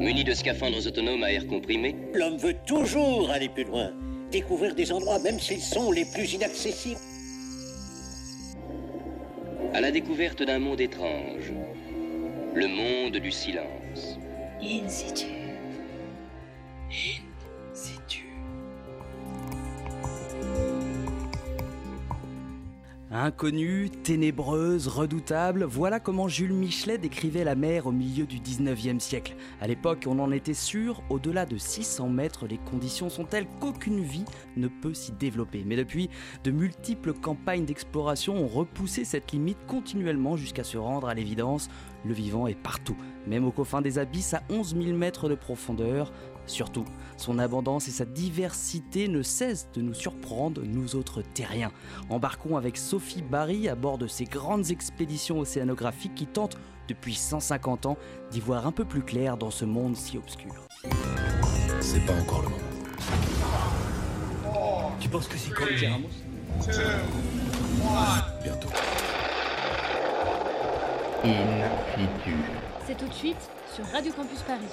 Munis de scaphandres autonomes à air comprimé, L'homme veut toujours aller plus loin, découvrir des endroits même s'ils sont les plus inaccessibles. à la découverte d'un monde étrange, le monde du silence. In situ. In Inconnue, ténébreuse, redoutable, voilà comment Jules Michelet décrivait la mer au milieu du 19e siècle. À l'époque, on en était sûr, au-delà de 600 mètres, les conditions sont telles qu'aucune vie ne peut s'y développer. Mais depuis, de multiples campagnes d'exploration ont repoussé cette limite continuellement jusqu'à se rendre à l'évidence, le vivant est partout, même aux confins des abysses à 11 000 mètres de profondeur. Surtout, son abondance et sa diversité ne cessent de nous surprendre, nous autres terriens. Embarquons avec Sophie Barry à bord de ces grandes expéditions océanographiques qui tentent, depuis 150 ans, d'y voir un peu plus clair dans ce monde si obscur. C'est pas encore le moment. Tu penses que c'est comme Ramos Bientôt. In situ. C'est tout de suite sur Radio Campus Paris.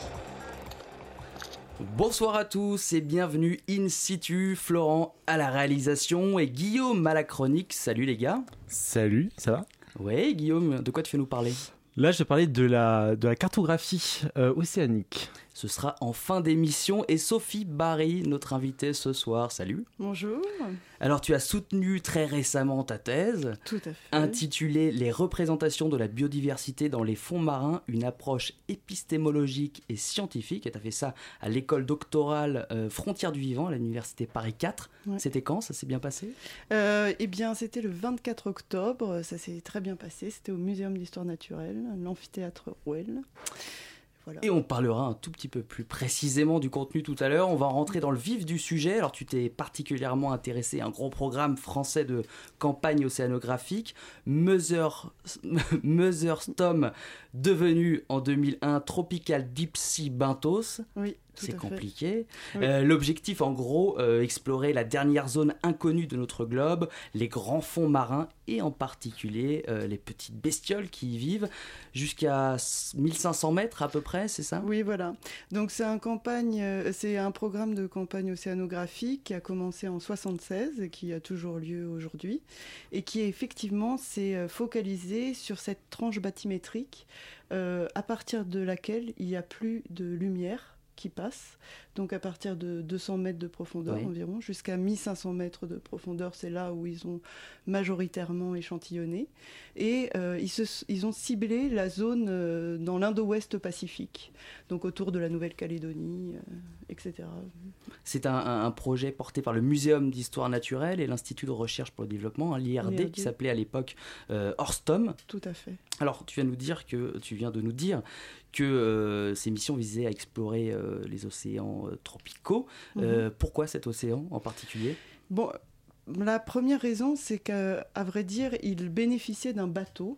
Bonsoir à tous et bienvenue in situ, Florent à la réalisation et Guillaume à la chronique. Salut les gars. Salut, ça va? Ouais Guillaume, de quoi tu fais nous parler? Là, je vais parler de la, de la cartographie euh, océanique. Ce sera en fin d'émission et Sophie Barry, notre invitée ce soir. Salut. Bonjour. Alors tu as soutenu très récemment ta thèse Tout à fait. intitulée Les représentations de la biodiversité dans les fonds marins, une approche épistémologique et scientifique. Et tu as fait ça à l'école doctorale euh, Frontières du Vivant à l'université Paris 4. Ouais. C'était quand Ça s'est bien passé? Euh, eh bien, c'était le 24 octobre. Ça s'est très bien passé. C'était au Muséum d'histoire naturelle, l'amphithéâtre Rouel. Voilà. Et on parlera un tout petit peu plus précisément du contenu tout à l'heure. On va rentrer dans le vif du sujet. Alors tu t'es particulièrement intéressé à un gros programme français de campagne océanographique, Mother, Mother Storm, devenu en 2001 Tropical Deep Sea Bentos. Oui, C'est compliqué. Oui. Euh, L'objectif, en gros, euh, explorer la dernière zone inconnue de notre globe, les grands fonds marins et en particulier euh, les petites bestioles qui y vivent, jusqu'à 1500 mètres à peu près, c'est ça? Oui, voilà. Donc c'est un campagne, c'est un programme de campagne océanographique qui a commencé en 76 et qui a toujours lieu aujourd'hui et qui effectivement s'est focalisé sur cette tranche bathymétrique à partir de laquelle il n'y a plus de lumière qui passe. Donc à partir de 200 mètres de profondeur Oui. environ jusqu'à 1500 mètres de profondeur, c'est là où ils ont majoritairement échantillonné. Et euh, ils, se- ils ont ciblé la zone euh, dans l'Indo-Ouest Pacifique, donc autour de la Nouvelle-Calédonie, euh, etc. C'est un, projet porté par le Muséum d'histoire naturelle et l'Institut de recherche pour le développement, hein, l'IRD, qui s'appelait à l'époque Orstom. Tout à fait. Alors, tu viens, nous dire que, tu viens de nous dire que ces missions visaient à explorer les océans euh, tropicaux. Euh, pourquoi cet océan en particulier? Bon, la première raison, c'est qu'à vrai dire, ils bénéficiaient d'un bateau.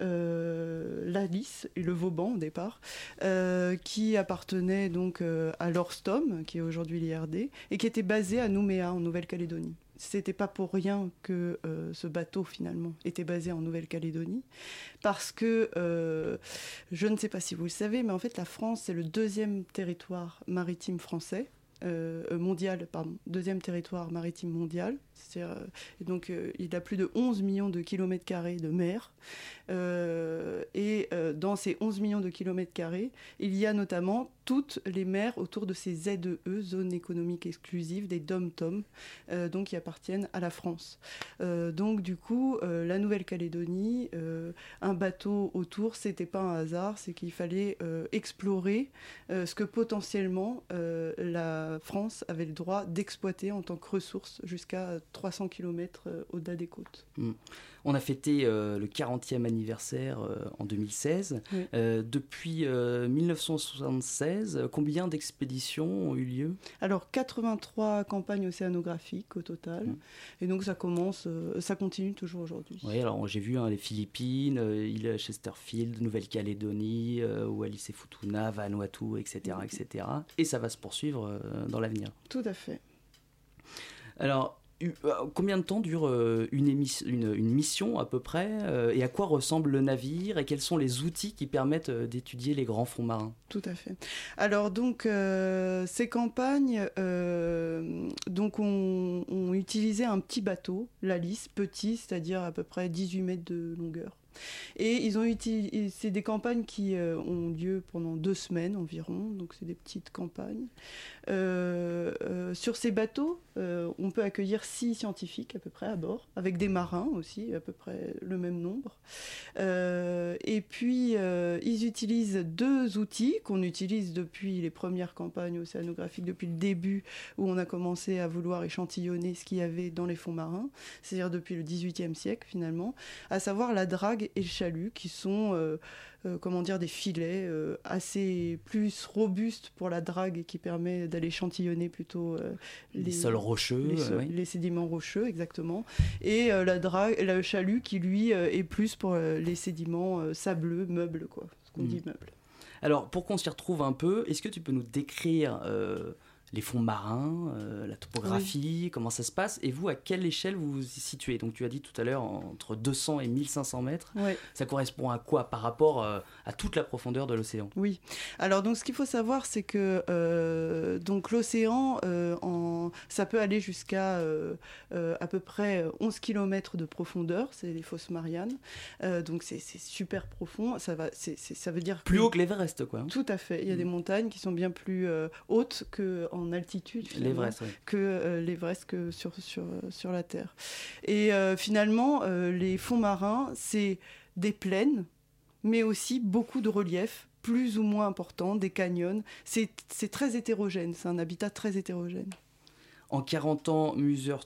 Euh, l'Alice et le Vauban au départ, euh, qui appartenait donc euh, à l'Orstom, qui est aujourd'hui l'IRD, et qui était basé à Nouméa en Nouvelle-Calédonie. C'était pas pour rien que euh, ce bateau finalement était basé en Nouvelle-Calédonie, parce que euh, je ne sais pas si vous le savez, mais en fait la France c'est le deuxième territoire maritime français euh, mondial, pardon, deuxième territoire maritime mondial. Euh, donc, euh, il a plus de 11 millions de kilomètres carrés de mer. Euh, et dans ces 11 millions de kilomètres carrés, il y a notamment toutes les mers autour de ces ZEE, zones économiques exclusives, des DOM-TOM, donc qui appartiennent à la France. Donc, du coup, la Nouvelle-Calédonie, un bateau autour, c'était pas un hasard, c'est qu'il fallait explorer ce que potentiellement la France avait le droit d'exploiter en tant que ressource jusqu'à 300 km au-delà des côtes. On a fêté euh, le 40e anniversaire euh, en 2016. Oui. Euh, depuis euh, 1976, euh, combien d'expéditions ont eu lieu? Alors 83 campagnes océanographiques au total, Mm. et donc ça commence, euh, ça continue toujours aujourd'hui. Oui, alors j'ai vu hein, les Philippines, euh, île Chesterfield, Nouvelle-Calédonie, euh, Wallis et Futuna, Vanuatu, etc., etc. Et ça va se poursuivre euh, dans l'avenir. Tout à fait. Alors, combien de temps dure une, une, mission à peu près Et à quoi ressemble le navire Et quels sont les outils qui permettent d'étudier les grands fonds marins? Tout à fait. Alors donc, ces campagnes donc on, on utilisait un petit bateau, l'Alice, petit, c'est-à-dire à peu près 18 mètres de longueur. Et ils ont c'est des campagnes qui euh, ont lieu pendant deux semaines environ, donc c'est des petites campagnes. Euh, euh, sur ces bateaux, on peut accueillir six scientifiques à peu près à bord, avec des marins aussi, à peu près le même nombre. et puis, ils utilisent deux outils qu'on utilise depuis les premières campagnes océanographiques, depuis le début où on a commencé à vouloir échantillonner ce qu'il y avait dans les fonds marins, c'est-à-dire depuis le XVIIIe siècle finalement, à savoir la drague et le chalut, qui sont euh, euh, comment dire, des filets euh, assez plus robustes pour la drague et qui permet d'aller échantillonner plutôt les, sols rocheux, les, sédiments rocheux, exactement. Et la drague, le chalut qui lui est plus pour les sédiments sableux, meubles, quoi, ce qu'on hmm. dit meubles. Alors, pour qu'on s'y retrouve un peu, est-ce que tu peux nous décrire les fonds marins, euh, la topographie, comment ça se passe, et vous, à quelle échelle vous vous situez? Donc tu as dit tout à l'heure entre 200 et 1500 mètres. Ça correspond à quoi par rapport euh, à toute la profondeur de l'océan? Oui. Alors donc ce qu'il faut savoir, c'est que euh, donc l'océan, ça peut aller jusqu'à à peu près 11 km de profondeur, c'est les fosses Mariannes. donc c'est super profond. Ça va, ça veut dire plus haut que l'Everest, quoi. Hein. Tout à fait. Il y a des mm. montagnes qui sont bien plus hautes que en altitude que euh, l'Everest que sur, sur, sur la Terre. Et euh, finalement, euh, les fonds marins, c'est des plaines, mais aussi beaucoup de reliefs plus ou moins importants, des canyons. C'est très hétérogène, c'est un habitat très hétérogène. En 40 ans, Muser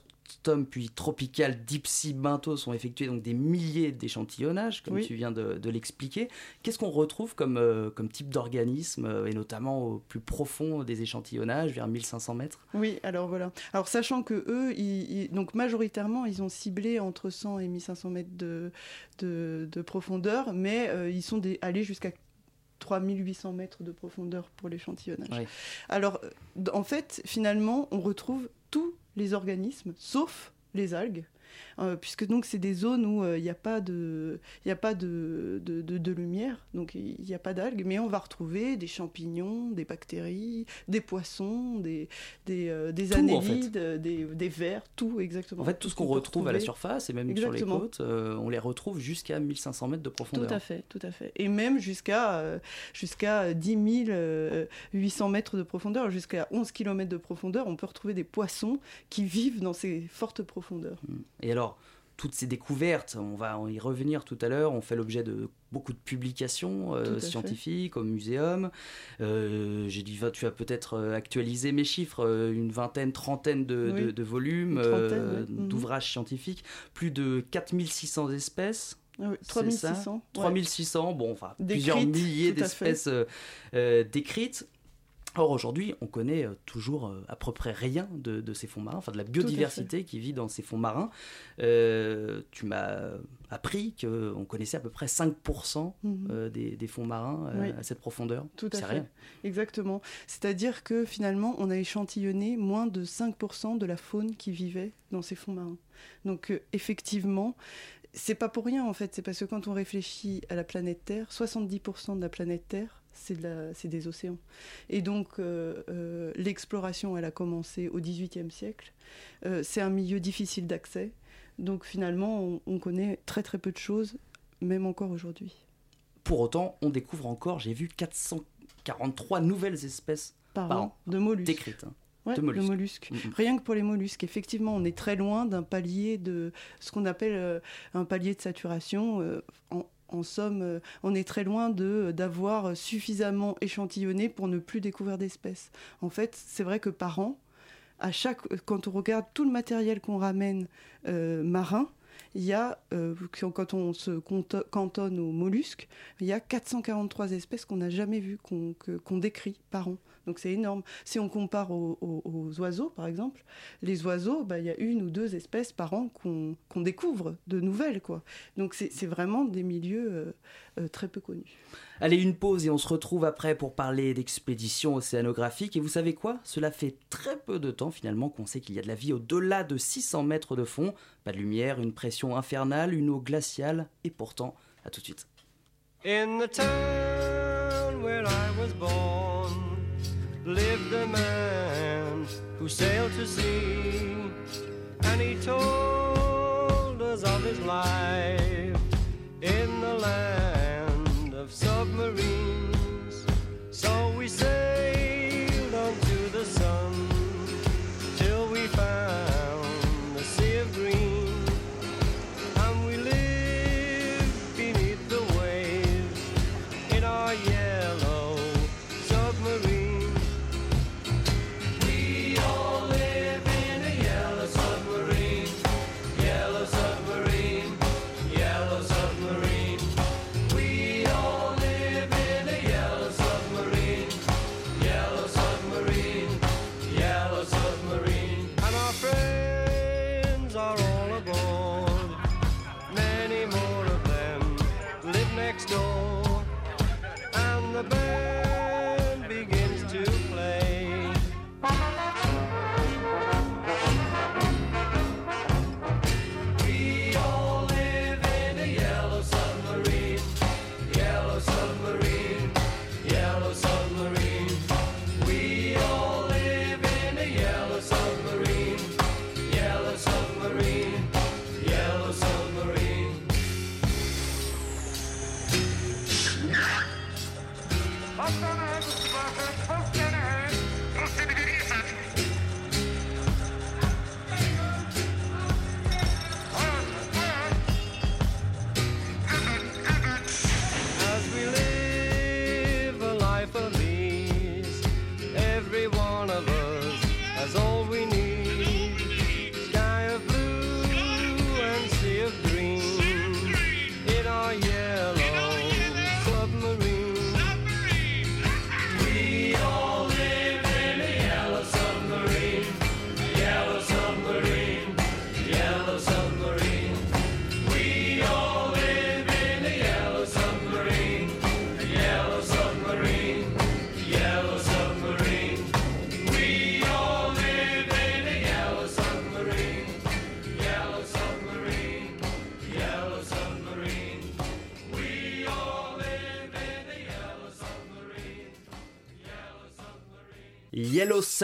Tom puis Tropical, Deep Sea, Bintos ont effectué donc des milliers d'échantillonnages, comme tu viens de, l'expliquer. Qu'est-ce qu'on retrouve comme, euh, comme type d'organisme, euh, et notamment au plus profond des échantillonnages, vers 1500 mètres? Oui, alors voilà. Alors sachant que eux, donc majoritairement, ils ont ciblé entre 100 et 1500 mètres de, de, profondeur, mais euh, ils sont allés jusqu'à 3800 mètres de profondeur pour l'échantillonnage. Alors, en fait, finalement, on retrouve tout les organismes, sauf les algues. Euh, puisque donc c'est des zones où il euh, n'y a pas de, il a pas de, de, de, lumière, donc il n'y a pas d'algues, mais on va retrouver des champignons, des bactéries, des poissons, des, des, euh, des annélides, des, des, vers, tout exactement. En fait, tout ce qu'on retrouve à la surface et même sur les côtes, on les retrouve jusqu'à 1500 mètres de profondeur. Tout à fait, tout à fait. Et même jusqu'à jusqu'à 10 800 mètres de profondeur, jusqu'à 11 km de profondeur, on peut retrouver des poissons qui vivent dans ces fortes profondeurs. Hmm. Et alors, toutes ces découvertes, on va y revenir tout à l'heure, ont fait l'objet de beaucoup de publications euh, scientifiques au muséum. Euh, j'ai dit, tu as peut-être euh, actualisé mes chiffres, une vingtaine, trentaine de, volumes mhm. d'ouvrages scientifiques, plus de 4600 espèces. 3600. 3600, bon, enfin, plusieurs milliers d'espèces décrites. Or, aujourd'hui, on connaît euh, toujours euh, à peu près rien de, ces fonds marins, enfin de la biodiversité qui vit dans ces fonds marins. Euh, tu m'as appris qu'on connaissait à peu près 5% mhm. des, fonds marins à cette profondeur. Tout à fait. Rien. Exactement. C'est-à-dire que finalement, on a échantillonné moins de 5% de la faune qui vivait dans ces fonds marins. Donc, effectivement, c'est pas pour rien en fait, c'est parce que quand on réfléchit à la planète Terre, 70% de la planète Terre c'est des océans. Et donc, euh, euh, l'exploration, elle a commencé au XVIIIe siècle. Euh, c'est un milieu difficile d'accès. Donc, finalement, on, connaît très très peu de choses, même encore aujourd'hui. Pour autant, on découvre encore, j'ai vu 443 nouvelles espèces par, an, de mollusques. Décrites. Hein. de mollusques. Mm-hmm. Rien que pour les mollusques, effectivement, on est très loin d'un palier de ce qu'on appelle un palier de saturation. en, en somme, euh, on est très loin de d'avoir suffisamment échantillonné pour ne plus découvrir d'espèces. En fait, c'est vrai que par an, à chaque, quand on regarde tout le matériel qu'on ramène euh, marin, il y a, euh, quand on se cantonne aux mollusques, il y a 443 espèces qu'on n'a jamais vues, qu'on décrit par an. Donc c'est énorme. Si on compare aux, oiseaux, par exemple, les oiseaux, bah, il y a une ou deux espèces par an qu'on découvre de nouvelles. Quoi. Donc c'est vraiment des milieux euh, euh, très peu connus. Allez, une pause et on se retrouve après pour parler d'expéditions océanographiques. Et vous savez quoi? Cela fait très peu de temps finalement qu'on sait qu'il y a de la vie au-delà de 600 mètres de fond. Pas de lumière, une pression infernale, une eau glaciale. Et pourtant, à tout de suite. In the town where I was born, lived a man who sailed to sea. And he told us of his life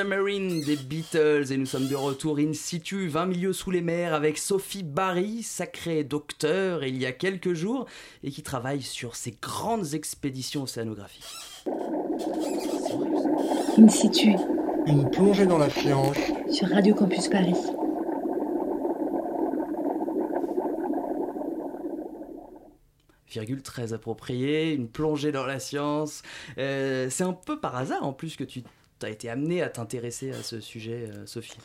Submarine des Beatles et nous sommes de retour in situ 20 milieux sous les mers avec Sophie Barry, sacrée docteur il y a quelques jours et qui travaille sur ces grandes expéditions océanographiques. In situ, Une plongée dans la science sur Radio Campus Paris. Virgule très appropriée, une plongée dans la science. Euh, c'est un peu par hasard en plus que tu as été amené à t'intéresser à ce sujet, euh, Sophie?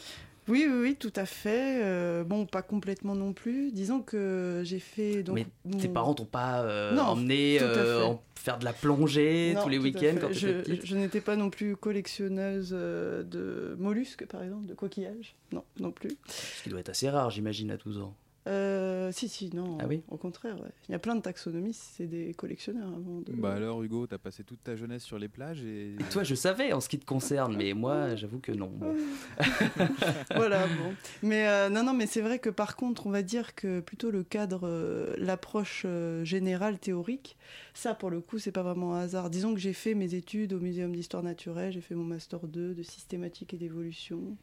Oui, oui, oui, tout à fait. Euh, bon, pas complètement non plus. Disons que j'ai fait. Donc, Mais tes parents t'ont pas euh, Non, emmené euh, en faire de la plongée Non, tous les week-ends quand tu je, je n'étais pas non plus collectionneuse de mollusques, par exemple, de coquillages. Non, non plus. Ce qui doit être assez rare, j'imagine, à 12 ans. Euh, si, si, non. Ah oui Au contraire, ouais. il y a plein de taxonomistes, c'est des collectionneurs avant de. Bah alors Hugo, t'as passé toute ta jeunesse sur les plages et... Toi, je savais en ce qui te concerne, mais moi, j'avoue que non. Bon. voilà, bon. Mais euh, non, non, mais c'est vrai que par contre, on va dire que plutôt le cadre, euh, l'approche euh, générale théorique, ça pour le coup, c'est pas vraiment un hasard. Disons que j'ai fait mes études au Muséum d'histoire naturelle, j'ai fait mon master 2 de systématique et d'évolution.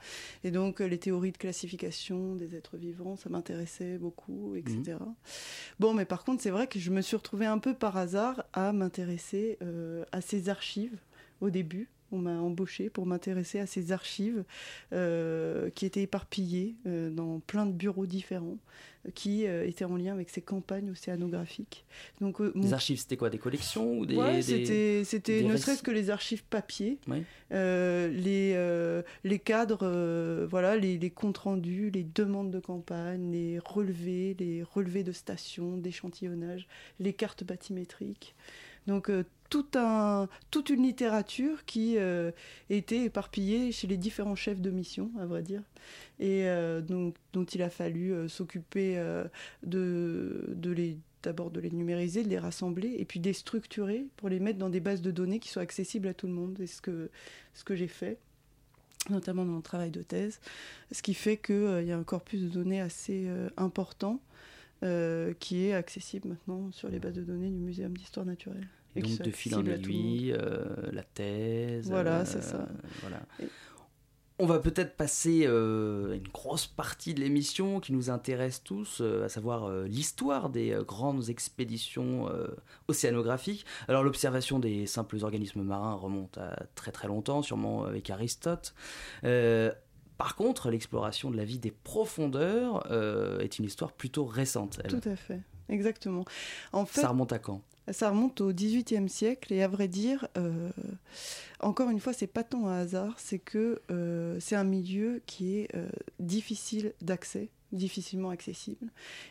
Et donc, euh, les théories de classification des êtres vivants, ça m'intéressait beaucoup, etc. Bon, mais par contre, c'est vrai que je me suis retrouvée un peu par hasard à m'intéresser euh, à ces archives au début. On m'a embauché pour m'intéresser à ces archives euh, qui étaient éparpillées euh, dans plein de bureaux différents, qui euh, étaient en lien avec ces campagnes océanographiques. Donc, mon- archives, c'était quoi Des collections ou des, Ouais, des- c'était, ne serait-ce que les archives papier, les, les cadres, voilà, les, les comptes rendus, les demandes de campagne, les relevés, les relevés de stations, d'échantillonnage, les cartes bathymétriques. Donc euh, toute une littérature qui euh, était éparpillée chez les différents chefs de mission, à vrai dire, et euh, donc, dont il a fallu euh, s'occuper de, d'abord de les numériser, de les rassembler, et puis de les structurer pour les mettre dans des bases de données qui soient accessibles à tout le monde. C'est ce que, ce que j'ai fait, notamment dans mon travail de thèse, ce qui fait qu'il y a un corpus de données assez important qui est accessible maintenant sur les bases de données du Muséum d'histoire naturelle. Et donc de fil en aiguille, euh, la thèse. Voilà, euh, c'est ça. Voilà. Et- On va peut-être passer euh, à une grosse partie de l'émission qui nous intéresse tous, euh, à savoir euh, l'histoire des grandes expéditions océanographiques. Alors l'observation des simples organismes marins remonte à très très longtemps, sûrement avec Aristote. Par contre, l'exploration de la vie des profondeurs est une histoire plutôt récente. elle. Tout à fait, exactement. En fait, Ça remonte à quand? Ça remonte au XVIIIe siècle et à vrai dire, euh, encore une fois, c'est pas tant un hasard, c'est que euh, c'est un milieu qui est euh, difficile d'accès, difficilement accessible,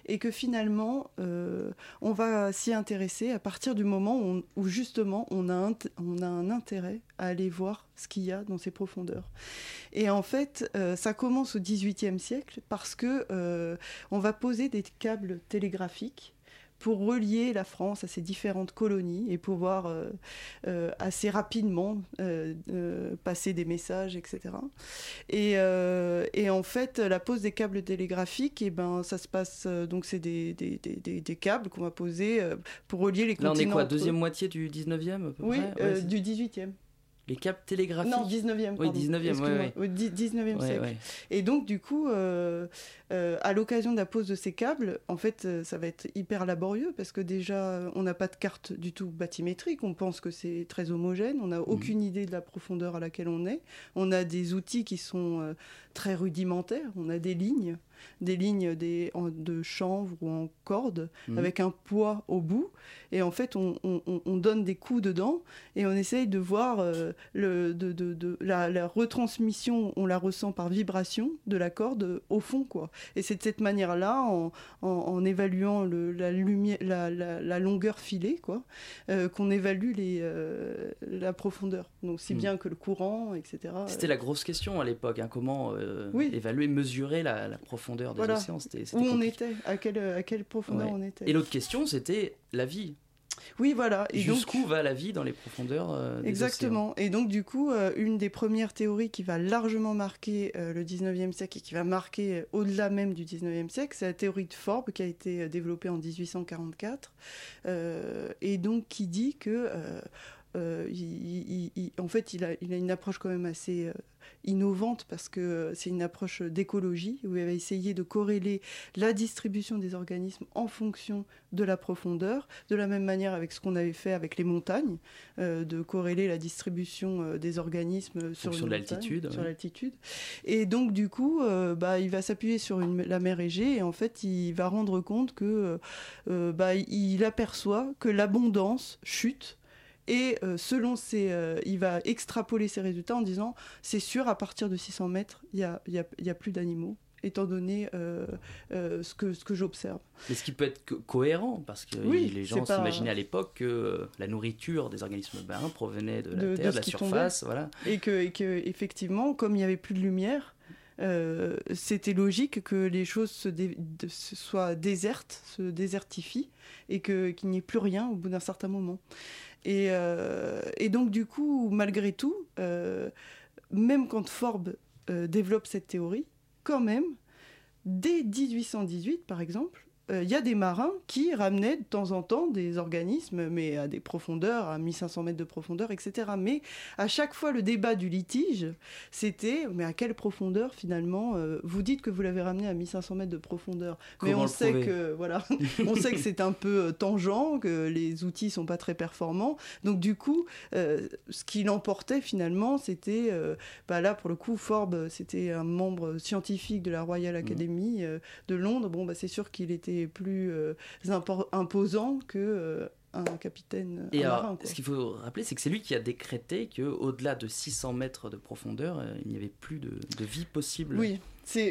et que finalement, on va s'y intéresser à partir du moment où, on- justement on a, un intérêt à aller voir ce qu'il y a dans ces profondeurs. Et en fait, ça commence au XVIIIe siècle parce que on va poser des câbles télégraphiques pour relier la France à ses différentes colonies et pouvoir euh, euh, assez rapidement euh, passer des messages, etc. Et, et en fait, la pose des câbles télégraphiques, et ben, ça se passe, donc c'est des, des, des- des- des câbles qu'on va poser pour relier les Là, on continents. est quoi entre eux. Deuxième moitié du 19e à peu Oui, près? Ouais, du 18e. Les câbles télégraphiques Non, 19e. Oui, pardon. 19e, ouais, Excuse-moi. ouais. Oui, dix- 19e Ouais, siècle. Et donc, du coup, euh, euh, à l'occasion de la pose de ces câbles, en fait, euh, ça va être hyper laborieux parce que déjà, on n'a pas de carte du tout bathymétrique. On pense que c'est très homogène. On n'a aucune idée de la profondeur à laquelle on est. On a des outils qui sont euh, très rudimentaires. On a des lignes, des lignes des, en- de chanvre ou en corde Mhm. avec un poids au bout. Et en fait, on, on- on- on donne des coups dedans et on essaye de voir euh, le, de, de- de- la, la retransmission, on la ressent par vibration de la corde au fond. quoi. Et c'est de cette manière-là, en, en- en évaluant le- la, lumière, la, la- la longueur filée, quoi, euh, qu'on évalue les, euh, la profondeur. Donc, si Mm. bien que le courant, etc. C'était la grosse question à l'époque, hein, comment Oui. évaluer, mesurer la, la profondeur des Voilà. océans. C'était, Où on était, à quelle, à quelle profondeur Ouais. on était. Et l'autre question, c'était la vie. Oui, voilà. Et donc, Jusqu'où va la vie dans les profondeurs euh, des océans Exactement. Et donc, du coup, euh, une des premières théories qui va largement marquer euh, le 19e siècle et qui va marquer au-delà même du 19e siècle, c'est la théorie de Forbes qui a été développée en 1844 euh, et donc qui dit que. Euh, il- il- il- en fait, il a, il a une approche quand même assez euh, innovante parce que c'est une approche d'écologie où il va essayer de corréler la distribution des organismes en fonction de la profondeur, de la même manière avec ce qu'on avait fait avec les montagnes, euh, de corréler la distribution des organismes sur l'altitude, sur ouais. l'altitude. Et donc du coup, bah, il va s'appuyer sur une- la mer Égée et en fait, il va rendre compte que bah, il aperçoit que l'abondance chute. Et euh, selon ses, euh, il va extrapoler ses résultats en disant c'est sûr à partir de 600 mètres il y a, y a- y a plus d'animaux étant donné euh, euh, ce que, ce que j'observe. Mais ce qui peut être co- cohérent, parce que Oui, les gens pas- s'imaginaient à l'époque que la nourriture des organismes marins provenait de la De- terre, de, la surface. Voilà. Et que, et que effectivement, comme il n'y avait plus de lumière, euh, c'était logique que les choses se, soient désertes, se désertifient, et qu'il n'y ait plus rien au bout d'un certain moment. Et, euh, donc, du coup, malgré tout, euh, même quand Forbes développe cette théorie, quand même, dès 1818, par exemple, il y a des marins qui ramenaient de temps en temps des organismes, mais à des profondeurs, à 1500 mètres de profondeur, etc. Mais à chaque fois, le débat du litige, c'était mais à quelle profondeur finalement Vous dites que vous l'avez ramené à 1500 mètres de profondeur, mais on sait que voilà, on sait que c'est un peu tangent, que les outils sont pas très performants. Donc du coup, ce qui l'emportait finalement, c'était bah là pour le coup, Forbes, c'était un membre scientifique de la Royal Academy de Londres. Bon, bah c'est sûr qu'il était plus euh, imposant que euh, un capitaine et marin, ce qu'il faut rappeler, c'est que c'est lui qui a décrété que au-delà de 600 mètres de profondeur, euh, il n'y avait plus de, vie possible. Oui,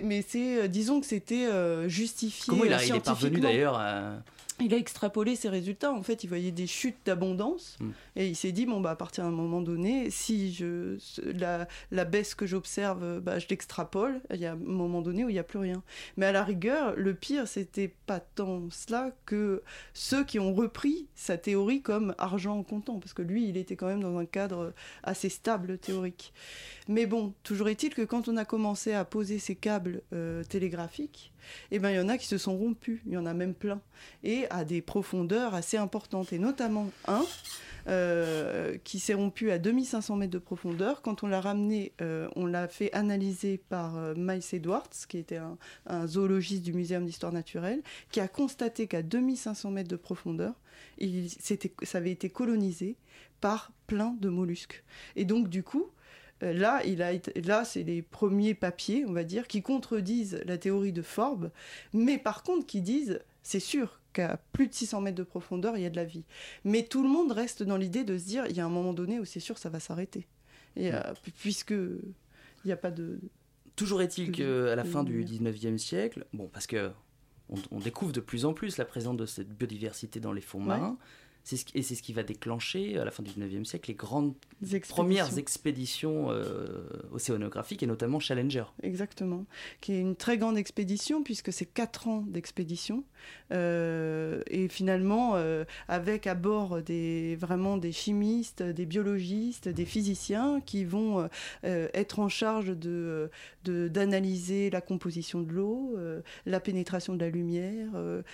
mais c'est, disons que c'était justifié. Comment il, a, il est parvenu d'ailleurs à il a extrapolé ses résultats. En fait, il voyait des chutes d'abondance mm. et il s'est dit bon bah à partir d'un moment donné, si je la, la baisse que j'observe, bah, je l'extrapole. Il y a un moment donné où il n'y a plus rien. Mais à la rigueur, le pire, c'était pas tant cela que ceux qui ont repris sa théorie comme argent comptant, parce que lui, il était quand même dans un cadre assez stable théorique. Mais bon, toujours est-il que quand on a commencé à poser ces câbles euh, télégraphiques, eh ben, il y en a qui se sont rompus, il y en a même plein, et à des profondeurs assez importantes, et notamment un euh, qui s'est rompu à 2500 mètres de profondeur. Quand on l'a ramené, euh, on l'a fait analyser par Miles Edwards, qui était un, zoologiste du Muséum d'histoire naturelle, qui a constaté qu'à 2500 mètres de profondeur, il, ça avait été colonisé par plein de mollusques. Et donc, du coup, euh, là, il a là, c'est les premiers papiers, on va dire, qui contredisent la théorie de Forbes, mais par contre qui disent, c'est sûr qu'à plus de 600 mètres de profondeur, il y a de la vie. Mais tout le monde reste dans l'idée de se dire, il y a un moment donné où c'est sûr, ça va s'arrêter. Et puisque il n'y a pas de. Toujours est-il qu'à la fin du 19e siècle, bon, parce que on, découvre de plus en plus la présence de cette biodiversité dans les fonds marins et c'est ce qui va déclencher, à la fin du 19e siècle, les grandes premières expéditions euh, océanographiques, et notamment Challenger. Exactement. Qui est une très grande expédition, puisque c'est 4 ans d'expédition. Euh, et finalement, euh, avec à bord des, vraiment des chimistes, des biologistes, des physiciens qui vont être en charge de, d'analyser la composition de l'eau, la pénétration de la lumière,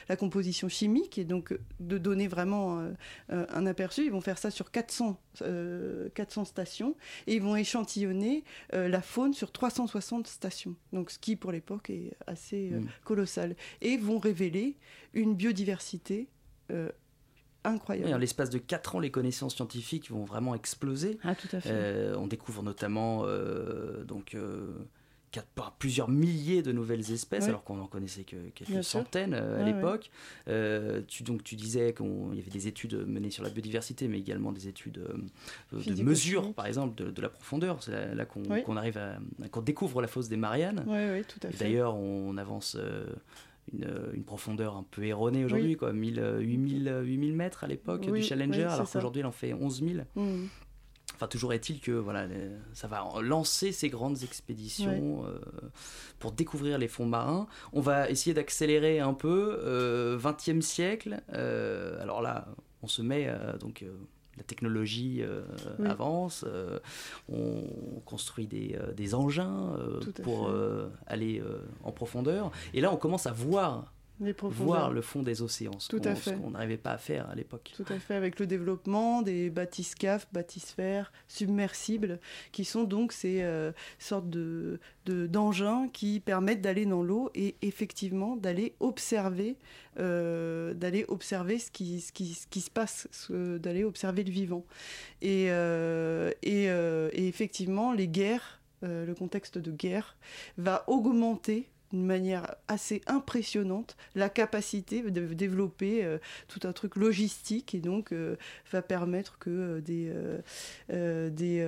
la composition chimique, et donc de donner vraiment un aperçu. Ils vont faire ça sur 400, 400 euh, stations et ils vont échantillonner euh, la faune sur 360 stations. Donc ce qui pour l'époque est assez mm. colossal. Et vont révéler une biodiversité incroyable. en l'espace de 4 ans, les connaissances scientifiques vont vraiment exploser. Ah, tout à fait. on découvre notamment donc plusieurs milliers de nouvelles espèces, alors qu'on en connaissait que quelques centaines euh, à l'époque. Euh, tu, donc tu disais qu'il y avait des études menées sur la biodiversité, mais également des études euh, de mesure, par exemple, de, la profondeur. C'est là, qu'on arrive à, qu'on découvre la fosse des Mariannes. D'ailleurs, on avance. Une, profondeur un peu erronée aujourd'hui, quoi, 8000, 8000 mètres à l'époque du Challenger, alors qu'aujourd'hui il en fait 11 000. Enfin, toujours est-il que voilà, ça va lancer ces grandes expéditions euh, pour découvrir les fonds marins. On va essayer d'accélérer un peu. Euh, 20e siècle. Euh, alors là, on se met donc la technologie avance, on construit des, des engins pour aller en profondeur. Et là, on commence à voir voir le fond des océans, ce qu'on n'arrivait pas à faire à l'époque. Tout à fait, avec le développement des bathyscaphes, bathysphères, submersibles, qui sont donc ces euh, sortes de, d'engins qui permettent d'aller dans l'eau et effectivement d'aller observer, euh, d'aller observer ce qui, ce qui, ce qui se passe, d'aller observer le vivant. Et, euh, et, et, effectivement, les guerres, le contexte de guerre, va augmenter d'une manière assez impressionnante la capacité de développer euh, tout un truc logistique et donc euh, va permettre que euh, des,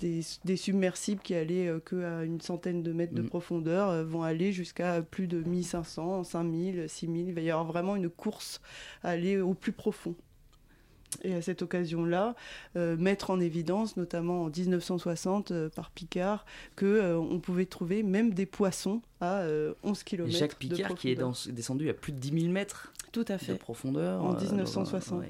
des, des, submersibles qui allaient que à une centaine de mètres de mm. profondeur vont aller jusqu'à plus de 1500, 5000, 6000. Il va y avoir vraiment une course à aller au plus profond et à cette occasion-là, euh, mettre en évidence, notamment en 1960 euh, par Picard, que euh, on pouvait trouver même des poissons à 11 km. Jacques Picard qui est descendu à plus de 10 000 mètres Tout à fait. de profondeur. En 1960.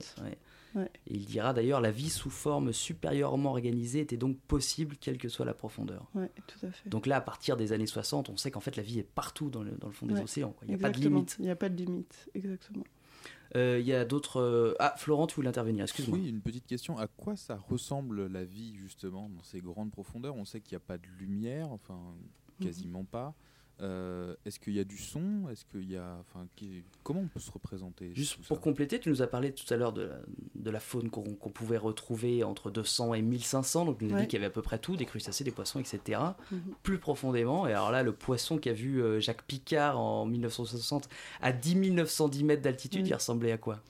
Ouais. Et il dira d'ailleurs la vie sous forme supérieurement organisée était donc possible quelle que soit la profondeur. Ouais, tout à fait. Donc là, à partir des années 60, on sait qu'en fait la vie est partout dans le, dans le fond des Ouais, océans. quoi. Il n'y a pas de limite. Il n'y a pas de limite, exactement. Euh, Il y a d'autres. euh, Ah, Florent, tu voulais intervenir, excuse-moi. Oui, une petite question. À quoi ça ressemble la vie justement dans ces grandes profondeurs? On sait qu'il n'y a pas de lumière, enfin Mhm. quasiment pas. Euh, Est-ce qu'il y a du son? Est-ce qu'il y a, enfin, qui- comment on peut se représenter Juste pour compléter, tu nous as parlé tout à l'heure de la, de la faune qu'on pouvait retrouver entre 200 et 1500. Donc, tu nous as Ouais. dit qu'il y avait à peu près tout, des crustacés, des poissons, etc. Mhm. Plus profondément, et alors là, le poisson qu'a vu euh, Jacques Picard en 1960 à 10 910 mètres d'altitude, il ressemblait à quoi?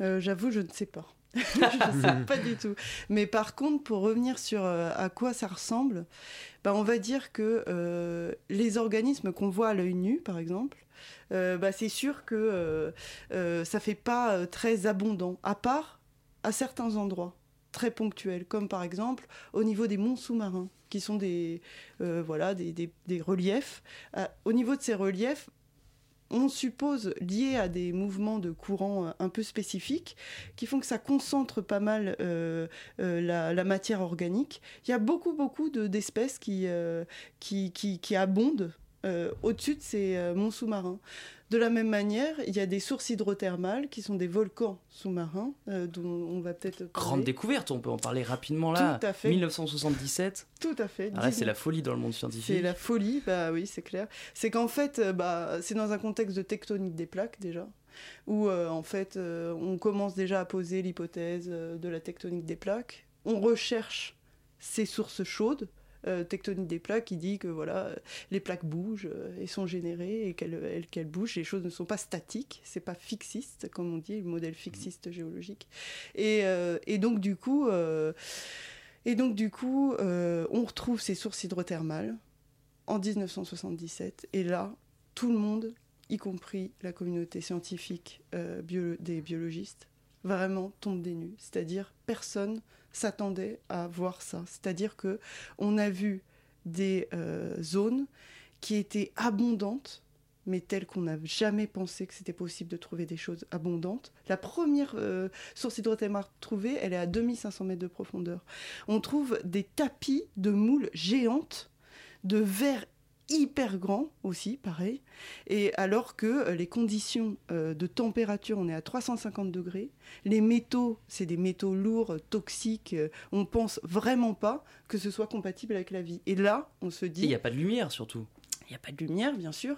Euh, J'avoue, je ne sais pas. je sais pas du tout. Mais par contre, pour revenir sur euh, à quoi ça ressemble, bah, on va dire que euh, les organismes qu'on voit à l'œil nu, par exemple, euh, bah, c'est sûr que euh, ça fait pas très abondant, à part à certains endroits très ponctuels, comme par exemple au niveau des monts sous-marins, qui sont des, voilà, des, des- reliefs. Au niveau de ces reliefs, on suppose liés à des mouvements de courant euh, un peu spécifiques qui font que ça concentre pas mal euh, euh, la, matière organique. Il y a beaucoup, beaucoup de- d'espèces qui, qui, qui abondent euh, au-dessus de ces euh, monts sous-marins. De la même manière, il y a des sources hydrothermales qui sont des volcans sous-marins, euh, dont on va peut-être. Grande découverte, on peut en parler rapidement là. Tout à fait. 1977. Tout à fait. Ah c'est 19 la folie dans le monde scientifique. C'est la folie, bah oui, c'est clair. C'est qu'en fait, bah, c'est dans un contexte de tectonique des plaques déjà, où en fait, on commence déjà à poser l'hypothèse de la tectonique des plaques. On recherche ces sources chaudes. Euh, tectonique des plaques qui dit que voilà euh, les plaques bougent euh, et sont générées et qu'elles elles- qu'elles bougent les choses ne sont pas statiques c'est pas fixiste comme on dit le modèle fixiste géologique et, euh, et donc du coup euh, et donc du coup on retrouve ces sources hydrothermales en 1977. Et là, tout le monde, y compris la communauté scientifique bio- des biologistes, vraiment tombe des nues. C'est-à-dire, personne s'attendait à voir ça. C'est-à-dire que on a vu des euh, zones qui étaient abondantes, mais telles qu'on n'a jamais pensé que c'était possible de trouver des choses abondantes. La première euh, source hydrothermale trouvée, elle est à 2500 mètres de profondeur. On trouve des tapis de moules géantes, de verres hyper grands aussi, pareil. Et alors que euh, les conditions euh, de température, on est à 350 degrés. Les métaux, c'est des métaux lourds, toxiques. euh, on pense vraiment pas que ce soit compatible avec la vie. Et là, on se dit... il n'y a pas de lumière surtout. Il n'y a pas de lumière, bien sûr.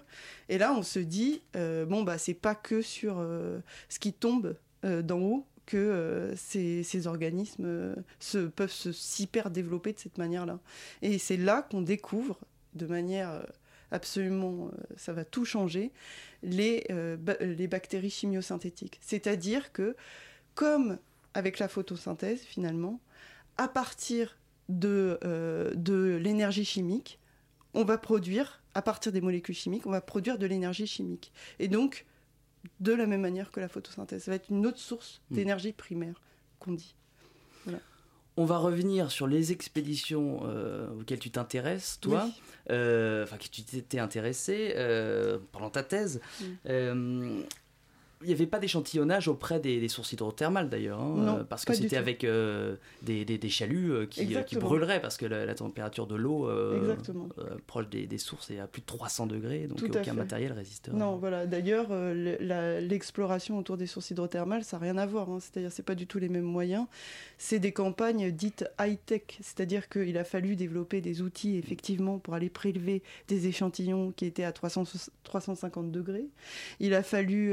Et là, on se dit, euh, bon, bah, c'est pas que sur euh, ce qui tombe euh, d'en haut que ces, ces organismes se, peuvent se s'hyper développer de cette manière-là. Et c'est là qu'on découvre, de manière euh, absolument, euh, ça va tout changer, les, euh, ba- les bactéries chimiosynthétiques. C'est-à-dire que, comme avec la photosynthèse, finalement, à partir de, euh, de l'énergie chimique, on va produire, à partir des molécules chimiques, on va produire de l'énergie chimique. Et donc, de la même manière que la photosynthèse, ça va être une autre source Mm. d'énergie primaire qu'on dit. On va revenir sur les expéditions euh, auxquelles tu t'intéresses, toi, Euh, enfin que tu t'étais intéressé euh, pendant ta thèse. Mm. Il n'y avait pas d'échantillonnage auprès des, des sources hydrothermales d'ailleurs, hein, euh, parce que c'était avec euh, des, des- des chaluts euh, qui, brûleraient parce que la, la température de l'eau euh, proche des, sources est à plus de 300 degrés, donc Tout aucun fait. matériel résisterait. Non, voilà. D'ailleurs, l'exploration autour des sources hydrothermales, ça n'a rien à voir. hein. C'est-à-dire, c'est pas du tout les mêmes moyens. C'est des campagnes dites high-tech. C'est-à-dire qu'il a fallu développer des outils, effectivement, pour aller prélever des échantillons qui étaient à 300 350 degrés. Il a fallu...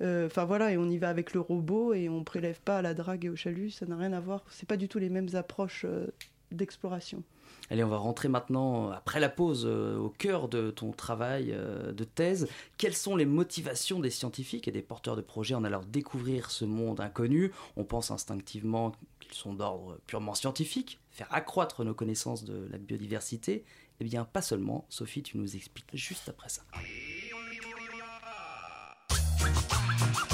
euh, euh, Enfin, voilà, et on y va avec le robot et on prélève pas à la drague et au chalut. Ça n'a rien à voir. C'est pas du tout les mêmes approches euh, d'exploration. Allez, on va rentrer maintenant, après la pause, euh, au cœur de ton travail euh, de thèse. Quelles sont les motivations des scientifiques et des porteurs de projets en allant découvrir ce monde inconnu? On pense instinctivement qu'ils sont d'ordre purement scientifique, faire accroître nos connaissances de la biodiversité. Eh bien, pas seulement. Sophie, tu nous expliques juste après ça. Coming, coming, coming.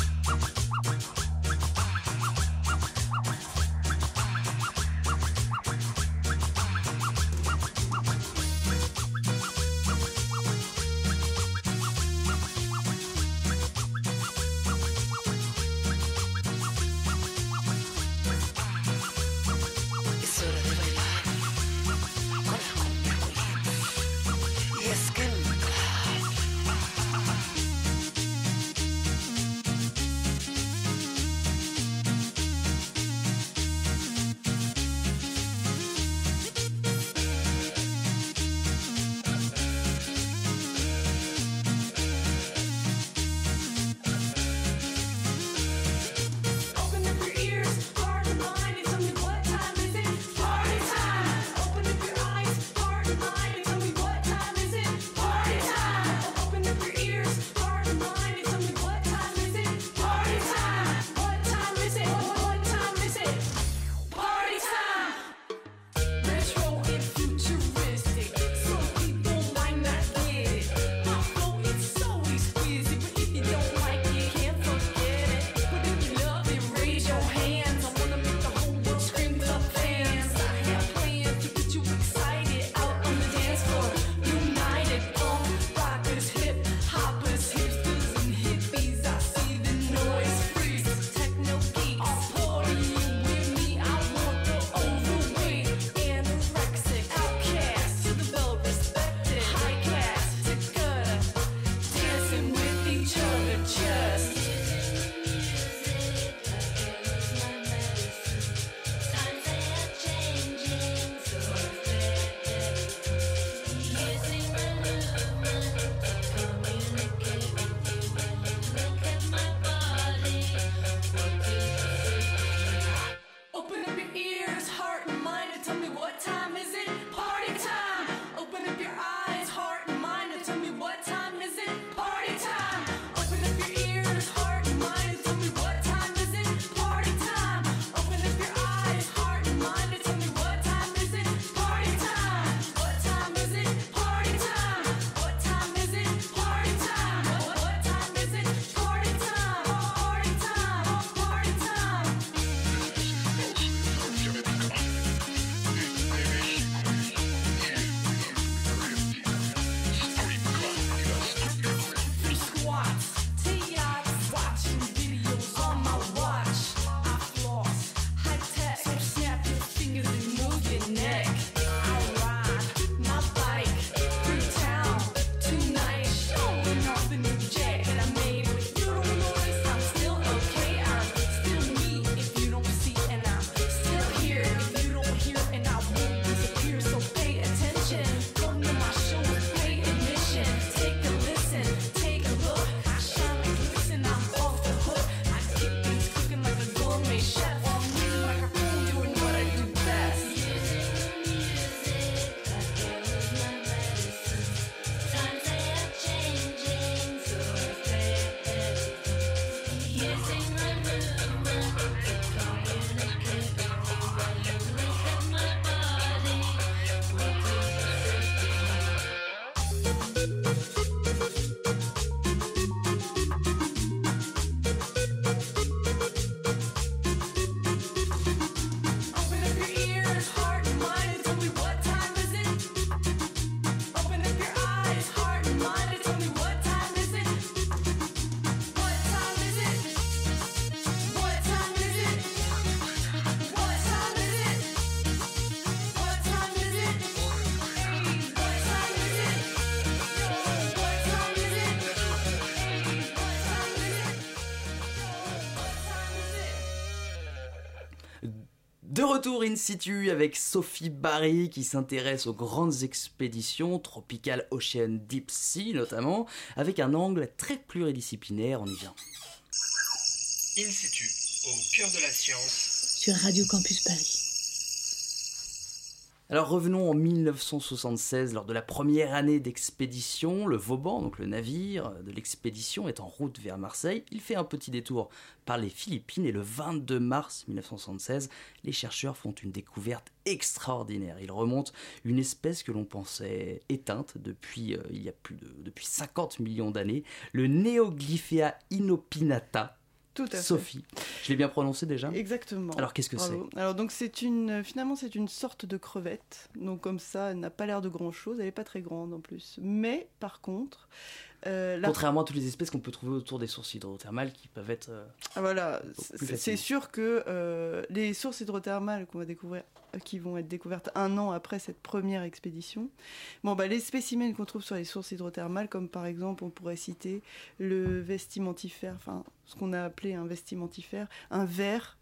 Retour in situ avec Sophie Barry qui s'intéresse aux grandes expéditions, Tropical Ocean Deep Sea notamment, avec un angle très pluridisciplinaire, on y vient. In situ, au cœur de la science. Sur Radio Campus Paris. Alors revenons en 1976, lors de la première année d'expédition, le Vauban, donc le navire de l'expédition, est en route vers Marseille. Il fait un petit détour par les Philippines et le 22 mars 1976, les chercheurs font une découverte extraordinaire. Ils remontent une espèce que l'on pensait éteinte depuis euh, il y a plus de depuis 50 millions d'années, le Neoglyphea inopinata. Tout à fait. Sophie, je l'ai bien prononcé déjà Exactement. Alors qu'est-ce que Bravo. Alors donc c'est une finalement c'est une sorte de crevette. Donc comme ça, elle n'a pas l'air de grand chose, elle n'est pas très grande en plus. Mais par contre, euh, la- Contrairement à toutes les espèces qu'on peut trouver autour des sources hydrothermales qui peuvent être euh, Ah, voilà, c'est sûr que euh, les sources hydrothermales qu'on va découvrir, qui vont être découvertes un an après cette première expédition, bon bah les spécimens qu'on trouve sur les sources hydrothermales, comme par exemple on pourrait citer le vestimentifère, enfin ce qu'on a appelé un vestimentifère, un ver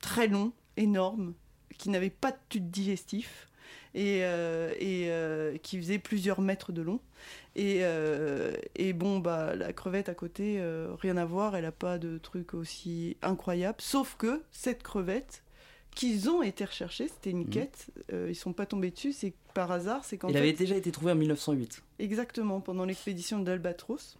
très long, énorme, qui n'avait pas de tube digestif et, euh, et euh, qui faisait plusieurs mètres de long. Et, euh, et bon, bah, la crevette à côté, euh, rien à voir, elle n'a pas de truc aussi incroyable. Sauf que cette crevette, qu'ils ont été recherchés, c'était une Mhm. quête, euh, ils sont pas tombés dessus, c'est par hasard, c'est qu'en Il fait... avait déjà été trouvé en 1908. Exactement, pendant l'expédition d'Albatros.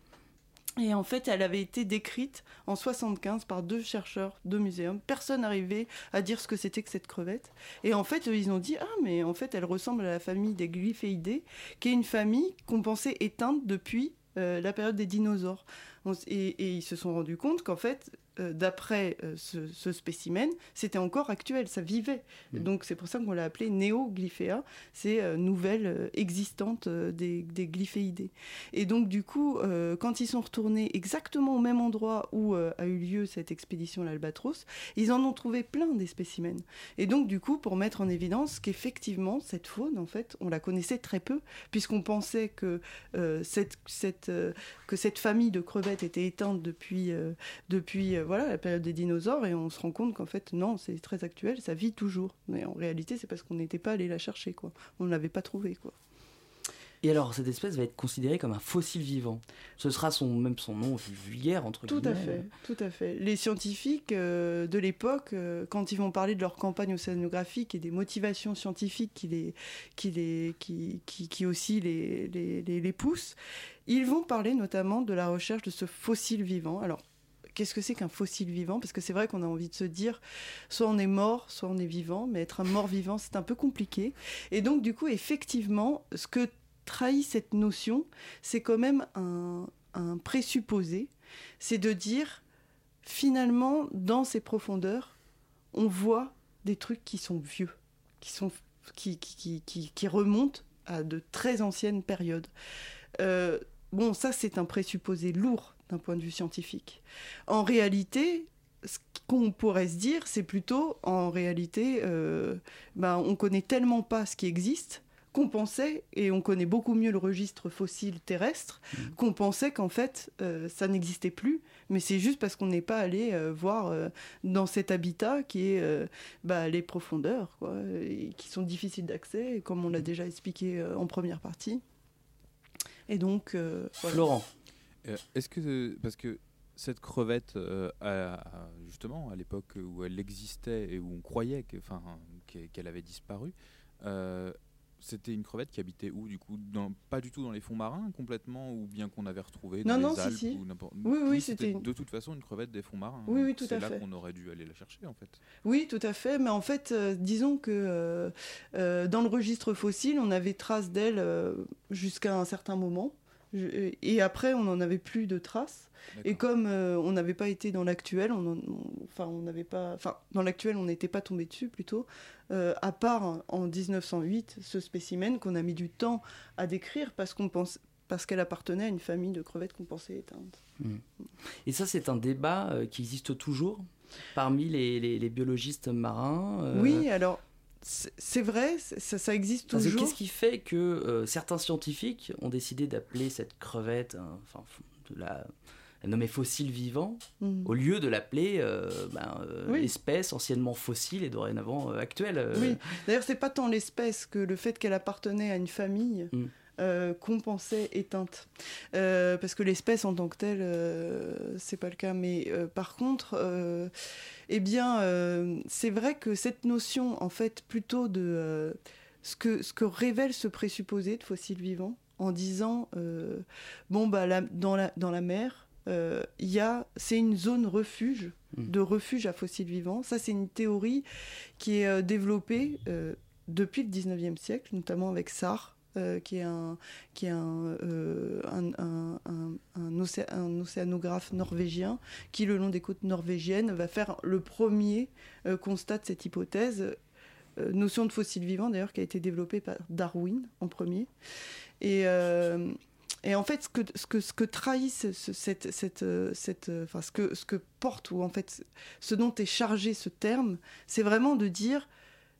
Et en fait, elle avait été décrite en 75 par deux chercheurs de muséum. Personne n'arrivait à dire ce que c'était que cette crevette. Et en fait, ils ont dit Ah, mais en fait, elle ressemble à la famille des Glyphéidés, qui est une famille qu'on pensait éteinte depuis euh, la période des dinosaures. Et, et ils se sont rendus compte qu'en fait, euh, d'après euh, ce, ce spécimen, c'était encore actuel, ça vivait. Mm. Donc c'est pour ça qu'on l'a appelé Néoglyphéa, c'est euh, nouvelle existante des, des glyphéidés. Et donc du coup, quand ils sont retournés exactement au même endroit où a eu lieu cette expédition à l'Albatros, ils en ont trouvé plein des spécimens. Et donc du coup, pour mettre en évidence qu'effectivement, cette faune, en fait, on la connaissait très peu, puisqu'on pensait que, cette, cette, que cette famille de crevettes était éteinte depuis, depuis euh, voilà, la période des dinosaures, et on se rend compte qu'en fait, non, c'est très actuel, ça vit toujours. Mais en réalité, c'est parce qu'on n'était pas allé la chercher, quoi. On ne l'avait pas trouvée, quoi. Et alors, cette espèce va être considérée comme un fossile vivant. Ce sera son, même son nom vulgaire, entre Tout guillemets. à fait, tout à fait. Les scientifiques euh, de l'époque, euh, quand ils vont parler de leur campagne océanographique et des motivations scientifiques qui, les, qui, les, qui, qui, qui aussi les, les, les, les poussent, ils vont parler notamment de la recherche de ce fossile vivant. Alors, qu'est-ce que c'est qu'un fossile vivant? Parce que c'est vrai qu'on a envie de se dire, soit on est mort, soit on est vivant, mais être un mort vivant, c'est un peu compliqué. Et donc, du coup, effectivement, ce que trahit cette notion, c'est quand même un, présupposé, c'est de dire, finalement, dans ces profondeurs, on voit des trucs qui sont vieux, qui, sont, qui, qui, qui, qui remontent à de très anciennes périodes. Euh, bon, ça, c'est un présupposé lourd d'un point de vue scientifique. En réalité, ce qu'on pourrait se dire, c'est plutôt en réalité, euh, ben, on connaît tellement pas ce qui existe qu'on pensait, et on connaît beaucoup mieux le registre fossile terrestre, qu'on pensait qu'en fait euh, ça n'existait plus, mais c'est juste parce qu'on n'est pas allé euh, voir euh, dans cet habitat qui est bah, les profondeurs, quoi, et qui sont difficiles d'accès, comme on l'a déjà expliqué en première partie. Et donc, voilà. Florent. Euh, Est-ce que parce que cette crevette, euh, justement, à l'époque où elle existait et où on croyait que- enfin, qu'elle avait disparu, euh, c'était une crevette qui habitait où du coup dans, Pas du tout dans les fonds marins complètement, ou bien qu'on avait retrouvé dans Non, non, les si, Alpes si. ou n'importe. Oui, oui, c'était une- de toute façon une crevette des fonds marins. Oui, oui, tout C'est à là fait. qu'on aurait dû aller la chercher en fait. Oui, tout à fait. Mais en fait, euh, disons que euh, dans le registre fossile, on avait trace d'elle jusqu'à un certain moment. Je- et après, on n'en avait plus de traces. Et comme euh, on n'avait pas été dans l'actuel, on, en- on- enfin, on n'avait pas, enfin, dans l'actuel, on n'était pas tombé dessus plutôt, euh, à part en 1908, ce spécimen qu'on a mis du temps à décrire parce qu'on pense, parce qu'elle appartenait à une famille de crevettes qu'on pensait éteintes. Mm. Et ça, c'est un débat euh, qui existe toujours parmi les, les- les biologistes marins. Oui, alors c'est vrai, ça, ça existe toujours. Qu'est-ce qui fait que euh, certains scientifiques ont décidé d'appeler cette crevette, hein, enfin, de la, la nommer fossile vivant, Mhm. au lieu de l'appeler euh, ben, euh, Oui. espèce anciennement fossile et dorénavant actuelle Oui, d'ailleurs, c'est pas tant l'espèce que le fait qu'elle appartenait à une famille Mm. Euh, qu'on pensait éteinte. Euh, parce que l'espèce en tant que telle, euh, c'est pas le cas. Mais euh, par contre, euh, eh bien, c'est vrai que cette notion, en fait, plutôt de ce, que, ce que révèle ce présupposé de fossile vivant, en disant, bon, bah, la- dans, la, dans la mer, il c'est une zone refuge, de refuge à fossiles vivants. Ça, c'est une théorie qui est développée depuis le 19e siècle, notamment avec Sarr, euh, qui est un, qui est un, euh, un, un- un- un océ- un océanographe norvégien, qui, le long des côtes norvégiennes, va faire le premier euh, constat de cette hypothèse. Euh, notion de fossile vivant, d'ailleurs, qui a été développée par Darwin en premier. Et, et en fait, ce que, ce que, ce que trahit ce- ce- cette, cette, cette, enfin, ce que, ce que porte, ou en fait, ce dont est chargé ce terme, c'est vraiment de dire,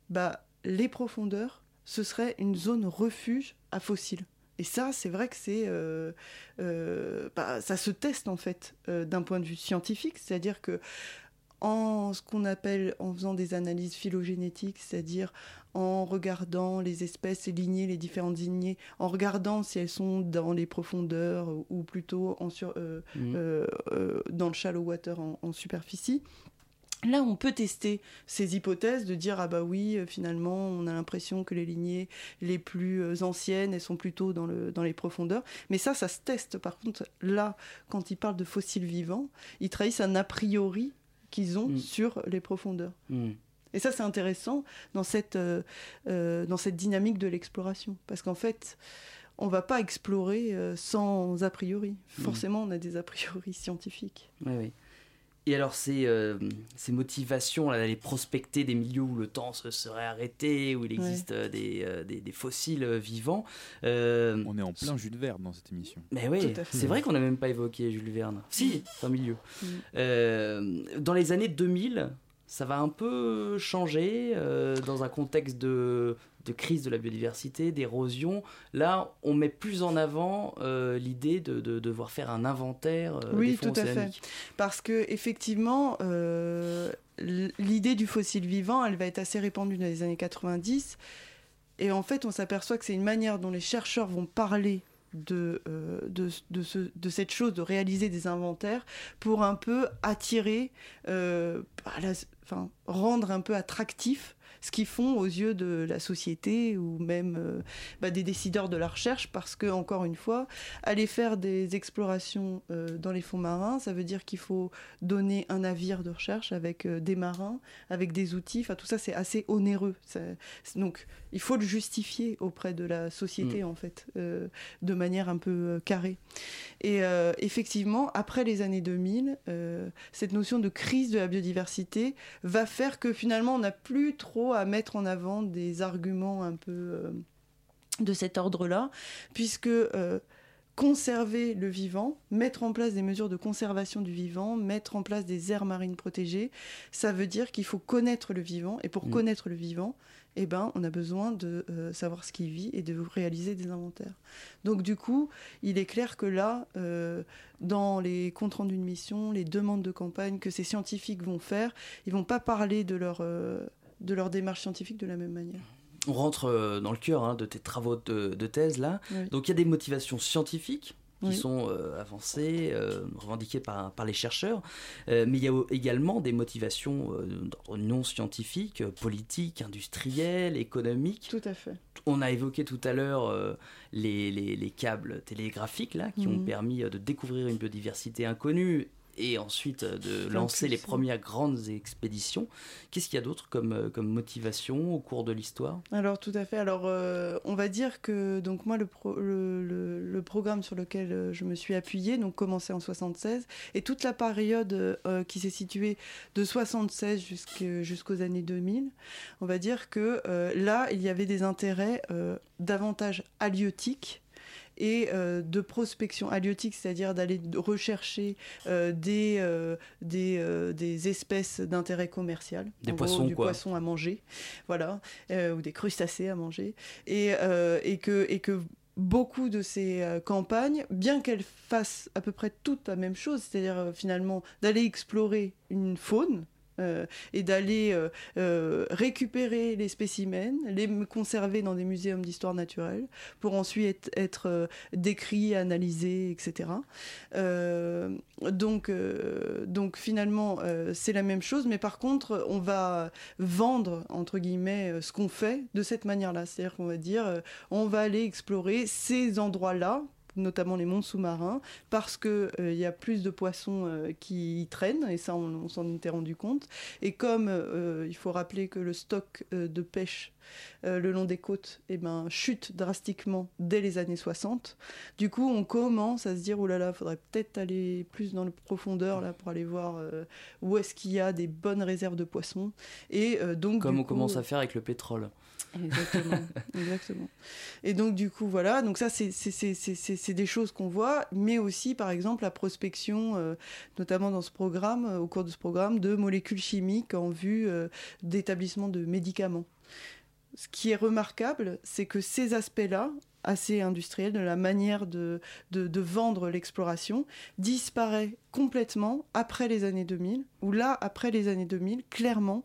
bah, les profondeurs, ce serait une zone refuge à fossiles. Et ça, c'est vrai que c'est, euh, euh, bah, ça se teste en fait euh, d'un point de vue scientifique, c'est-à-dire que en ce qu'on appelle en faisant des analyses phylogénétiques, c'est-à-dire en regardant les espèces, les lignées, les différentes lignées, en regardant si elles sont dans les profondeurs ou- plutôt en sur, euh, dans le shallow water en, en superficie. Là, on peut tester ces hypothèses de dire ah bah oui, euh, finalement, on a l'impression que les lignées les plus euh, anciennes, elles sont plutôt dans, le, dans les profondeurs. Mais ça, ça se teste. Par contre, là, quand ils parlent de fossiles vivants, ils trahissent un a priori qu'ils ont Mm. sur les profondeurs. Mm. Et ça, c'est intéressant dans cette, euh, dans cette dynamique de l'exploration. Parce qu'en fait, on va pas explorer sans a priori. Mm. Forcément, on a des a priori scientifiques. Oui, oui. Et alors ces, euh, ces motivations là, d'aller prospecter des milieux où le temps se serait arrêté, où il existe euh, des, euh, des, des fossiles vivants. euh, On est en plein Jules Verne dans cette émission. Mais oui, c'est vrai qu'on n'a même pas évoqué Jules Verne. Si, c'est un milieu. Dans les années 2000, ça va un peu changer euh, dans un contexte de, de crise de la biodiversité, d'érosion. Là, on met plus en avant euh, l'idée de, de devoir faire un inventaire euh, Oui, des fonds tout à fait. Parce que effectivement, euh, l'idée du fossile vivant, elle va être assez répandue dans les années 90. Et en fait, on s'aperçoit que c'est une manière dont les chercheurs vont parler de, euh, de, de, ce- de cette chose, de réaliser des inventaires, pour un peu attirer, euh, la- enfin, rendre un peu attractif ce qu'ils font aux yeux de la société ou même euh, bah, des décideurs de la recherche, parce que, encore une fois, aller faire des explorations euh, dans les fonds marins, ça veut dire qu'il faut donner un navire de recherche avec euh, des marins, avec des outils, enfin tout ça c'est assez onéreux. Ça- donc il faut le justifier auprès de la société Mm. en fait, de manière un peu carrée. Et effectivement, après les années 2000, euh, cette notion de crise de la biodiversité va faire que finalement on n'a plus trop à mettre en avant des arguments un peu... euh, de cet ordre-là, puisque euh, conserver le vivant, mettre en place des mesures de conservation du vivant, mettre en place des aires marines protégées, ça veut dire qu'il faut connaître le vivant. Et pour Mm. connaître le vivant, eh ben, on a besoin de euh, savoir ce qui vit et de réaliser des inventaires. Donc du coup, il est clair que là, euh, dans les comptes rendus de mission, les demandes de campagne que ces scientifiques vont faire, ils vont pas parler de leur, euh, de leur démarche scientifique de la même manière. On rentre euh, dans le cœur hein, de tes travaux de, de thèse là. Oui. Donc il y a des motivations scientifiques qui Oui. sont euh, avancées, euh, revendiquées par, par les chercheurs, Euh, mais il y a également des motivations non scientifique, euh, politiques, industrielles, économiques. Tout à fait. On a évoqué tout à l'heure les, les- les câbles télégraphiques là, qui ont Mhm. permis de découvrir une biodiversité inconnue et ensuite euh, de lancer les premières grandes expéditions. Qu'est-ce qu'il y a d'autre comme, euh, comme motivation au cours de l'histoire? Alors tout à fait. Alors euh, on va dire que donc moi le, pro- le, le- le programme sur lequel je me suis appuyée donc commencé en 76 et toute la période euh, qui s'est située de 76 jusque- jusqu'aux années 2000, on va dire que euh, là il y avait des intérêts davantage halieutiques et euh, de prospection halieutique, c'est-à-dire d'aller rechercher euh, des, euh, des, des espèces d'intérêt commercial. Des En gros, poissons, du quoi. poisson à manger, voilà, ou des crustacés à manger. Et, et, que, et que beaucoup de ces euh, campagnes, bien qu'elles fassent à peu près toutes la même chose, c'est-à-dire euh, finalement d'aller explorer une faune, euh, et d'aller euh, euh, récupérer les spécimens, les conserver dans des muséums d'histoire naturelle, pour ensuite être, décrits, analysés, etc. Donc, donc finalement, c'est la même chose, mais par contre, on va vendre, entre guillemets, ce qu'on fait de cette manière-là. C'est-à-dire qu'on va dire, on va aller explorer ces endroits-là notamment les monts sous-marins, parce qu'il il y a plus de poissons euh, qui y traînent, et ça on, on s'en était rendu compte. Et comme euh, il faut rappeler que le stock euh, de pêche euh, le long des côtes eh ben, chute drastiquement dès les années 60, du coup on commence à se dire, oh là là, il faudrait peut-être aller plus dans le profondeur là, pour aller voir euh, où est-ce qu'il y a des bonnes réserves de poissons. Et euh, donc, Comme on coup, commence à faire avec le pétrole. Exactement, exactement. Et donc du coup voilà, donc ça c'est des choses qu'on voit, mais aussi par exemple la prospection, euh, notamment dans ce programme, euh, au cours de ce programme, de molécules chimiques en vue euh, d'établissement de médicaments. Ce qui est remarquable, c'est que ces aspects-là, assez industriels, de la manière de, de, vendre l'exploration, disparaît complètement après les années 2000, où là, après les années 2000, clairement,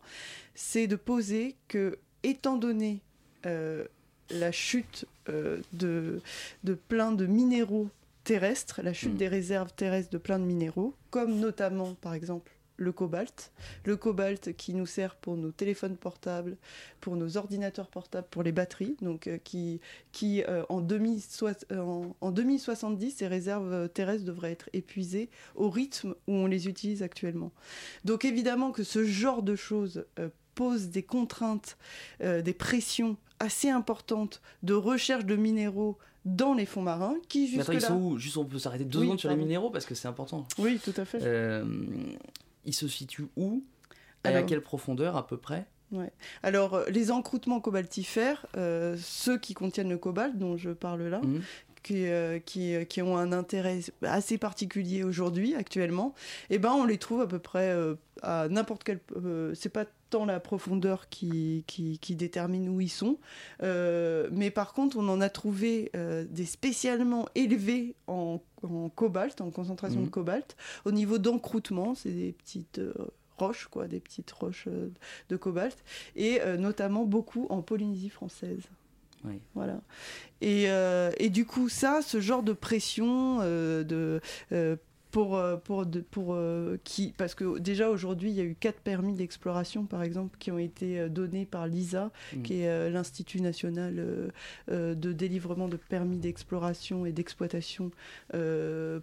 c'est de poser que, étant donné euh, la chute euh, de, de plein de minéraux terrestres, la chute Mm. des réserves terrestres de plein de minéraux, comme notamment, par exemple, le cobalt. Le cobalt qui nous sert pour nos téléphones portables, pour nos ordinateurs portables, pour les batteries, donc euh, qui, qui euh, en, 2000 euh, en, en 2070, ces réserves terrestres devraient être épuisées au rythme où on les utilise actuellement. Donc évidemment que ce genre de choses euh, pose des contraintes, euh, des pressions assez importantes de recherche de minéraux dans les fonds marins qui Mais attends, jusque ils là... sont où? Juste, on peut s'arrêter deux Oui, secondes sur les minéraux parce que c'est important. Oui, tout à fait. Euh, ils se situent où? Et à quelle profondeur à peu près? Ouais. Alors, euh, les encroûtements cobaltifères, euh, ceux qui contiennent le cobalt, dont je parle là, Mhm. qui, euh, qui, qui ont un intérêt assez particulier aujourd'hui, actuellement, eh ben, on les trouve à peu près euh, à n'importe quel. euh, c'est pas tant la profondeur qui, qui, qui détermine où ils sont, euh, mais par contre, on en a trouvé euh, des spécialement élevés en, en cobalt, en concentration Mhm. de cobalt. Au niveau d'encroûtement, c'est des petites. euh, roches, quoi, des petites roches de cobalt, et euh, notamment beaucoup en Polynésie française. Oui. Voilà. Et, euh, et du coup, ça, ce genre de pression euh, de, pour, euh, pour, pour euh, qui, parce que déjà aujourd'hui, il y a eu quatre permis d'exploration, par exemple, qui ont été euh, donnés par l'ISA, Mm. qui est euh, l'Institut national euh, de délivrement de permis d'exploration et d'exploitation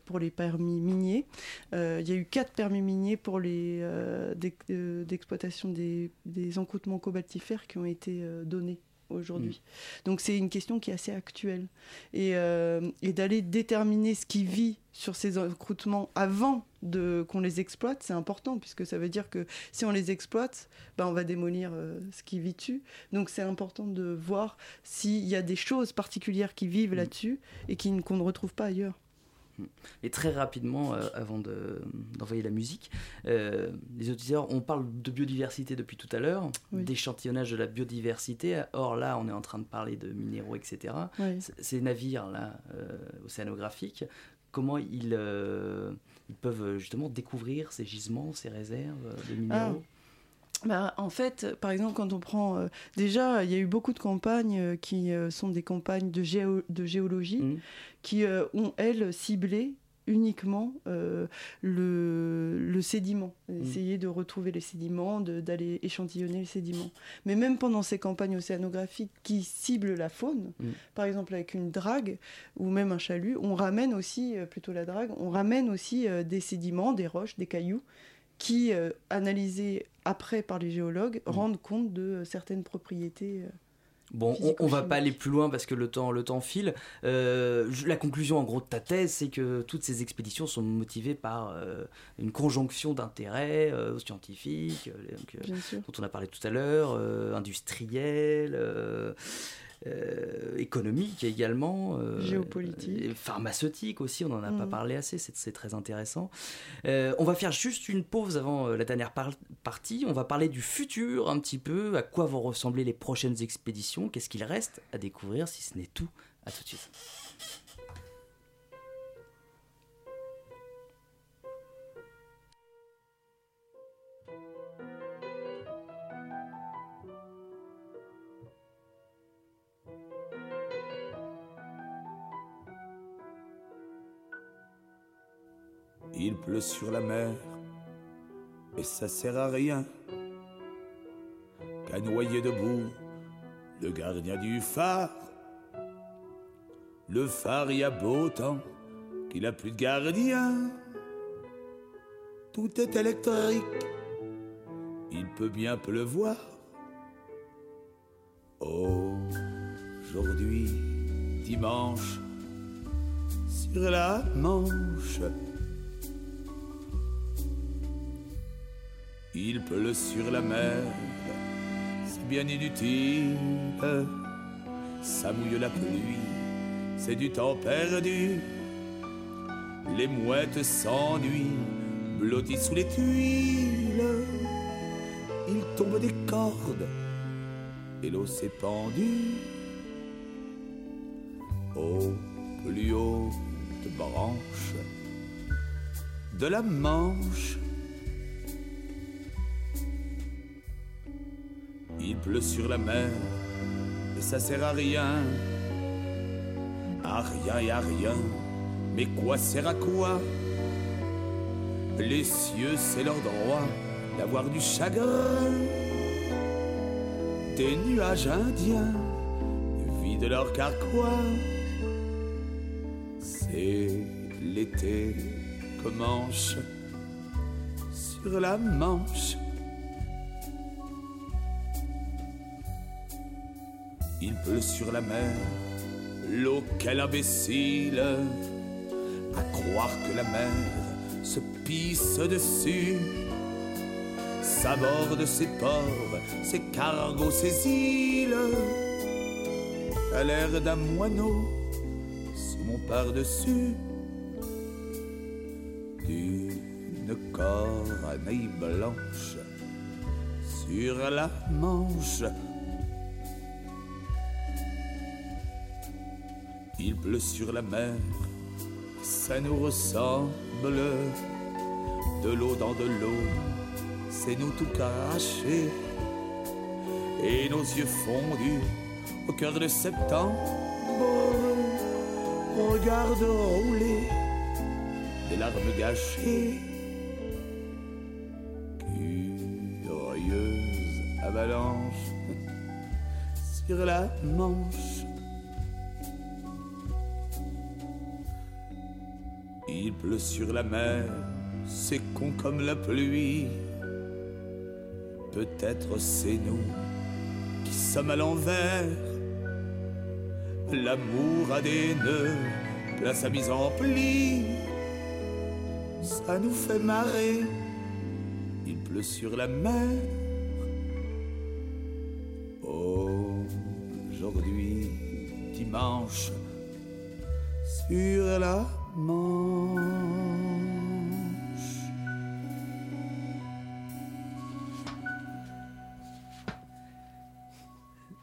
pour les permis miniers. Il y a eu quatre permis miniers pour les d'ex- d'exploitation des, des encroûtements cobaltifères qui ont été donnés aujourd'hui. Donc c'est une question qui est assez actuelle. Et, euh, et d'aller déterminer ce qui vit sur ces encroûtements avant de qu'on les exploite, c'est important, puisque ça veut dire que si on les exploite, ben, on va démolir euh, ce qui vit dessus. Donc c'est important de voir s'il y a des choses particulières qui vivent là-dessus et qui- qu'on ne retrouve pas ailleurs. Et très rapidement, euh, avant de- d'envoyer la musique, euh, les auditeurs, on parle de biodiversité depuis tout à l'heure, Oui. d'échantillonnage de la biodiversité. Or là, on est en train de parler de minéraux, etc. Oui. Ces navires-là, euh, océanographiques, comment ils, ils peuvent justement découvrir ces gisements, ces réserves de minéraux? Bah, en fait, par exemple, quand on prend. euh, déjà, il y a eu beaucoup de campagnes euh, qui euh, sont des campagnes de, géo- de géologie Mhm. qui ont, elles, ciblé uniquement le, le sédiment, essayer de retrouver les sédiments, d'aller échantillonner les sédiments. Mais même pendant ces campagnes océanographiques qui ciblent la faune, Mm. par exemple avec une drague ou même un chalut, on ramène aussi, plutôt la drague, on ramène aussi des sédiments, des roches, des cailloux qui, euh, analysés après par les géologues, rendent compte de euh, certaines propriétés. euh, Bon, on, on va pas aller plus loin parce que le temps, le temps file. Euh, la conclusion en gros de ta thèse, c'est que toutes ces expéditions sont motivées par euh, une conjonction d'intérêts euh, scientifiques, dont on a parlé tout à l'heure, industriels, euh, économiques également, euh, Géopolitique. et pharmaceutiques aussi. On n'en a pas Mhm. parlé assez, c'est très intéressant. Euh, on va faire juste une pause avant la dernière par- partie. On va parler du futur un petit peu, à quoi vont ressembler les prochaines expéditions, qu'est-ce qu'il reste à découvrir si ce n'est tout. À tout de suite. Il pleut sur la mer, et ça sert à rien qu'à noyer debout le gardien du phare. Le phare y a beau temps qu'il a plus de gardien. Tout est électrique, il peut bien pleuvoir. Aujourd'hui, dimanche, sur la Manche. Il pleut sur la mer, c'est bien inutile. Ça mouille la pluie, c'est du temps perdu. Les mouettes s'ennuient, blotties sous les tuiles. Il tombe des cordes et l'eau s'est pendue. Au plus haute branche de la Manche. Il pleut sur la mer et ça sert à rien. À rien et à rien. Mais quoi sert à quoi? Les cieux, c'est leur droit d'avoir du chagrin. Des nuages indiens vident leur carquois. C'est l'été commence sur la Manche. Il pleut sur la mer, l'eau quel imbécile, à croire que la mer se pisse dessus, s'aborde ses ports, ses cargos, ses îles, à l'air d'un moineau sous mon par-dessus, d'une corneille blanche sur la manche. Il pleut sur la mer, ça nous ressemble. De l'eau dans de l'eau, c'est nous tout craché. Et nos yeux fondus au cœur de septembre, regarde rouler des larmes gâchées. Curieuse avalanche sur la manche. Pleut sur la mer, c'est con comme la pluie. Peut-être c'est nous qui sommes à l'envers. L'amour a des nœuds, place à mise en pli. Ça nous fait marrer, il pleut sur la mer. Aujourd'hui, dimanche, sur la Manche.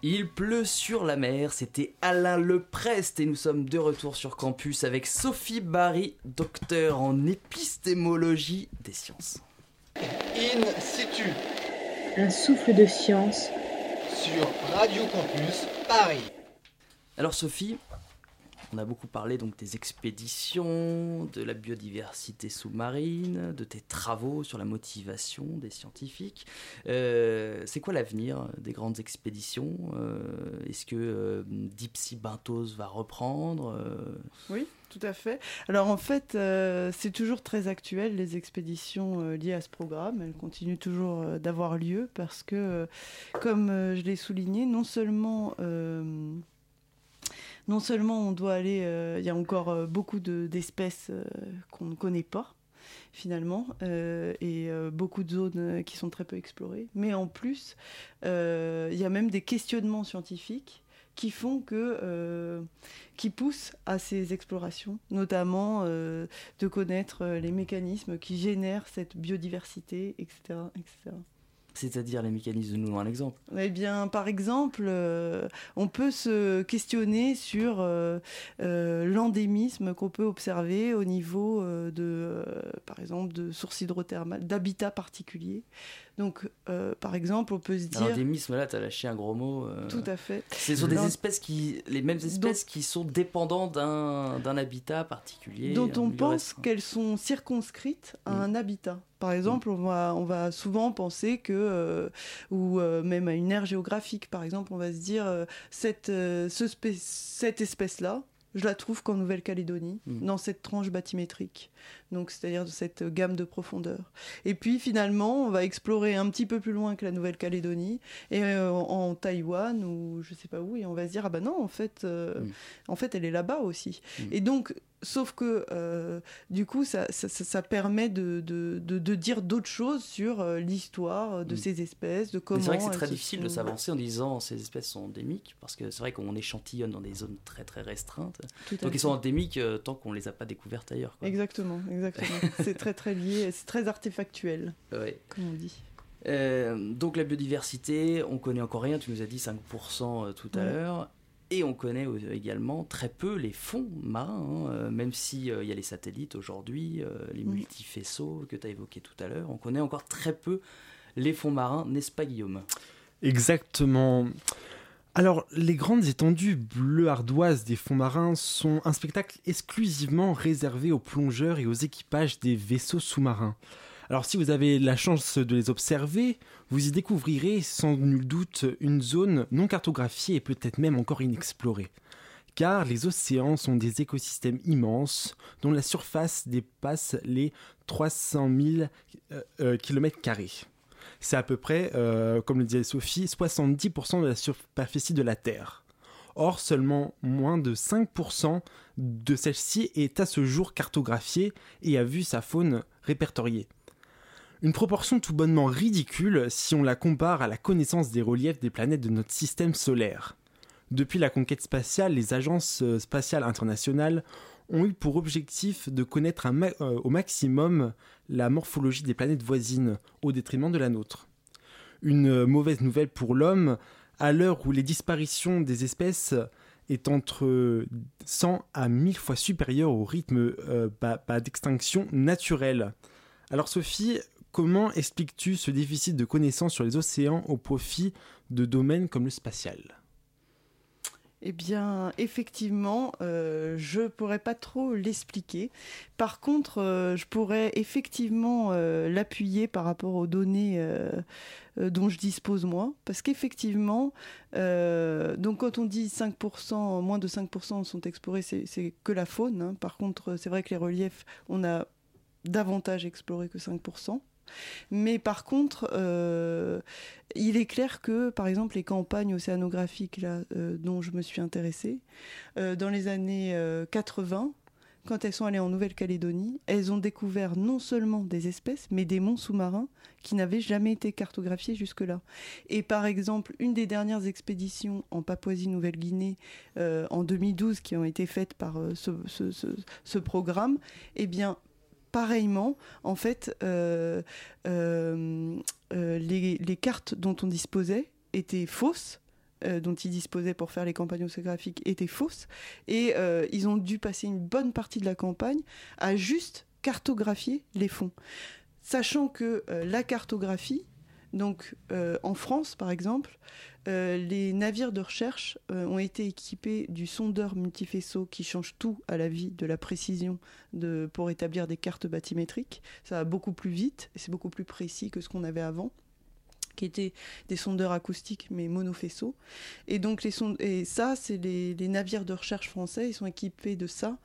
Il pleut sur la mer, c'était Alain Leprest et nous sommes de retour sur campus avec Sophie Barry, docteur en épistémologie des sciences. In situ Un souffle de science sur Radio Campus Paris. Alors Sophie, on a beaucoup parlé donc des expéditions, de la biodiversité sous-marine, de tes travaux sur la motivation des scientifiques. Euh, c'est quoi l'avenir des grandes expéditions? Euh, Est-ce que euh, Deep Sea Bentos va reprendre? Euh, Oui, tout à fait. Alors en fait, c'est toujours très actuel, les expéditions liées à ce programme. Elles continuent toujours d'avoir lieu parce que, comme je l'ai souligné, non seulement... non seulement on doit aller, euh, il y a encore euh, beaucoup de- d'espèces euh, qu'on ne connaît pas finalement, et beaucoup de zones qui sont très peu explorées, mais en plus, il y a même des questionnements scientifiques qui font que, qui poussent à ces explorations, notamment de connaître les mécanismes qui génèrent cette biodiversité, etc., etc. C'est-à-dire les mécanismes, nous un exemple. Eh bien, par exemple, euh, on peut se questionner sur euh, euh, l'endémisme qu'on peut observer au niveau de, par exemple, de sources hydrothermales, d'habitats particuliers. Donc, euh, par exemple, on peut se dire... L'endémisme, là, t'as lâché un gros mot. euh, Tout à fait. Ce sont des espèces qui, les mêmes espèces qui sont dépendantes d'un d'un habitat particulier. dont on pense qu'elles sont circonscrites à Mm. un habitat. Par exemple, on, va, on va souvent penser que, euh, ou euh, même à une aire géographique, par exemple, on va se dire, euh, cette, ce cette espèce-là, je la trouve qu'en Nouvelle-Calédonie, Mm. dans cette tranche bathymétrique, donc c'est-à-dire de cette gamme de profondeur. Et puis finalement, on va explorer un petit peu plus loin que la Nouvelle-Calédonie, et euh, en, Taïwan ou je sais pas où, et on va se dire ah bah non, en fait, euh, Mm. en fait, elle est là-bas aussi. Mm. Et donc, sauf que euh, du coup, ça, ça, ça- permet de, de, de, de dire d'autres choses sur euh, l'histoire de Mm. ces espèces, de comment. C'est vrai que c'est très difficile de s'avancer en disant ces espèces sont endémiques, parce que c'est vrai qu'on échantillonne dans des zones très très restreintes. Tout Donc ils sont endémiques euh, tant qu'on les a pas découvertes ailleurs. quoi. Exactement, exactement. c'est très très lié, c'est très artefactuel, Ouais. comme on dit. Euh, donc la biodiversité, on connaît encore rien, tu nous as dit 5% tout à l'heure. Et on connaît euh, également très peu les fonds marins, hein, euh, même s'il y a les satellites aujourd'hui, euh, les Mm. multifaisceaux que tu as évoqués tout à l'heure. On connaît encore très peu les fonds marins, n'est-ce pas Guillaume? Exactement. Alors, les grandes étendues bleu ardoises des fonds marins sont un spectacle exclusivement réservé aux plongeurs et aux équipages des vaisseaux sous-marins. Alors, si vous avez la chance de les observer, vous y découvrirez sans nul doute une zone non cartographiée et peut-être même encore inexplorée. Car les océans sont des écosystèmes immenses dont la surface dépasse les 300 000 euh, km c'est à peu près, euh, comme le disait Sophie, 70% de la superficie de la Terre. Or, seulement moins de 5% de celle-ci est à ce jour cartographiée et a vu sa faune répertoriée. Une proportion tout bonnement ridicule si on la compare à la connaissance des reliefs des planètes de notre système solaire. Depuis la conquête spatiale, les agences euh, spatiales internationales ont eu pour objectif de connaître euh, au maximum la morphologie des planètes voisines au détriment de la nôtre. Une euh, mauvaise nouvelle pour l'homme, à l'heure où les disparitions des espèces est entre 100 à 1000 fois supérieure au rythme d'extinction naturelle. Alors Sophie, comment expliques-tu ce déficit de connaissances sur les océans au profit de domaines comme le spatial? Eh bien, effectivement, euh, je pourrais pas trop l'expliquer. Par contre, euh, je pourrais effectivement euh, l'appuyer par rapport aux données dont je dispose moi, parce qu'effectivement, quand on dit 5%, moins de 5% sont explorés, c'est c'est que la faune. hein. Par contre, c'est vrai que les reliefs, on a davantage exploré que 5%. Mais par contre, euh, il est clair que, par exemple, les campagnes océanographiques euh, dont je me suis intéressée, euh, dans les années euh, 80, quand elles sont allées en Nouvelle-Calédonie, elles ont découvert non seulement des espèces, mais des monts sous-marins qui n'avaient jamais été cartographiés jusque-là. Et par exemple, une des dernières expéditions en Papouasie-Nouvelle-Guinée en 2012 qui ont été faites par ce- ce programme, eh bien, pareillement, en fait, euh, euh, euh, les, cartes dont on disposait étaient fausses dont ils disposaient pour faire les campagnes océanographiques étaient fausses et ils ont dû passer une bonne partie de la campagne à juste cartographier les fonds. Sachant que la cartographie, donc en France par exemple, euh, les navires de recherche euh, ont été équipés du sondeur multifaisceau qui change tout à la vie de la précision pour établir des cartes bathymétriques. Ça va beaucoup plus vite et c'est beaucoup plus précis que ce qu'on avait avant qui étaient des sondeurs acoustiques mais monofaisceaux. Et donc les et ça, c'est les, les navires de recherche français, ils sont équipés de ça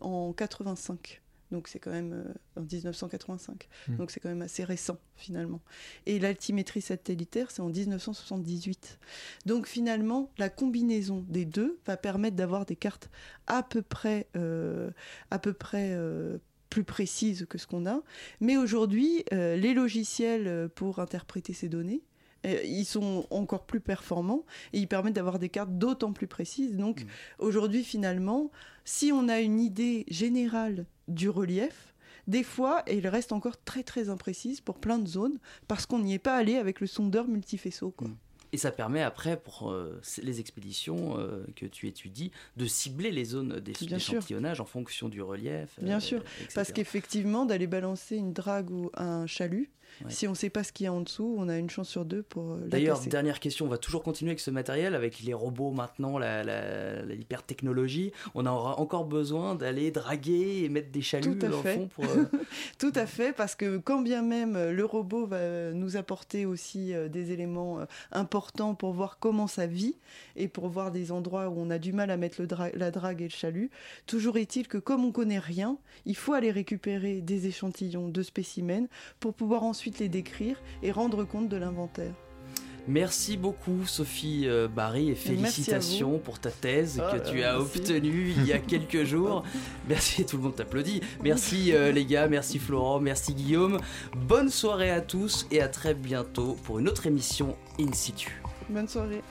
en 85. Donc c'est quand même euh, en 1985. Mm. Donc c'est quand même assez récent finalement. Et l'altimétrie satellitaire, c'est en 1978. Donc finalement, la combinaison des deux va permettre d'avoir des cartes à peu près, euh, à peu près euh, plus précises que ce qu'on a. Mais aujourd'hui, les logiciels pour interpréter ces données, ils sont encore plus performants et ils permettent d'avoir des cartes d'autant plus précises. Donc aujourd'hui, finalement, si on a une idée générale du relief, des fois, elle reste encore très très imprécise pour plein de zones parce qu'on n'y est pas allé avec le sondeur multifaisceau. Quoi. Et ça permet après, pour euh, les expéditions euh, que tu étudies, de cibler les zones d'échantillonnage en fonction du relief. Bien euh, sûr, etc. parce qu'effectivement, d'aller balancer une drague ou un chalut, Ouais. si on ne sait pas ce qu'il y a en dessous, on a une chance sur deux pour euh, D'ailleurs, dernière question, on va toujours continuer avec ce matériel, avec les robots maintenant, la, la, la hyper-technologie. On aura encore besoin d'aller draguer et mettre des chaluts Tout à dans fait. le fond pour. euh, Tout à fait, parce que quand bien même euh, le robot va nous apporter aussi des éléments importants pour voir comment ça vit et pour voir des endroits où on a du mal à mettre le dra- la drague et le chalut, toujours est-il que comme on connaît rien, il faut aller récupérer des échantillons de spécimens pour pouvoir ensuite les décrire et rendre compte de l'inventaire. Merci beaucoup Sophie euh, Barry et félicitations pour ta thèse Ah, que tu euh, as merci. obtenue il y a quelques jours. Merci, tout le monde t'applaudit. Merci euh, les gars, merci Florent, merci Guillaume. Bonne soirée à tous et à très bientôt pour une autre émission In situ. Bonne soirée.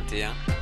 21 eh?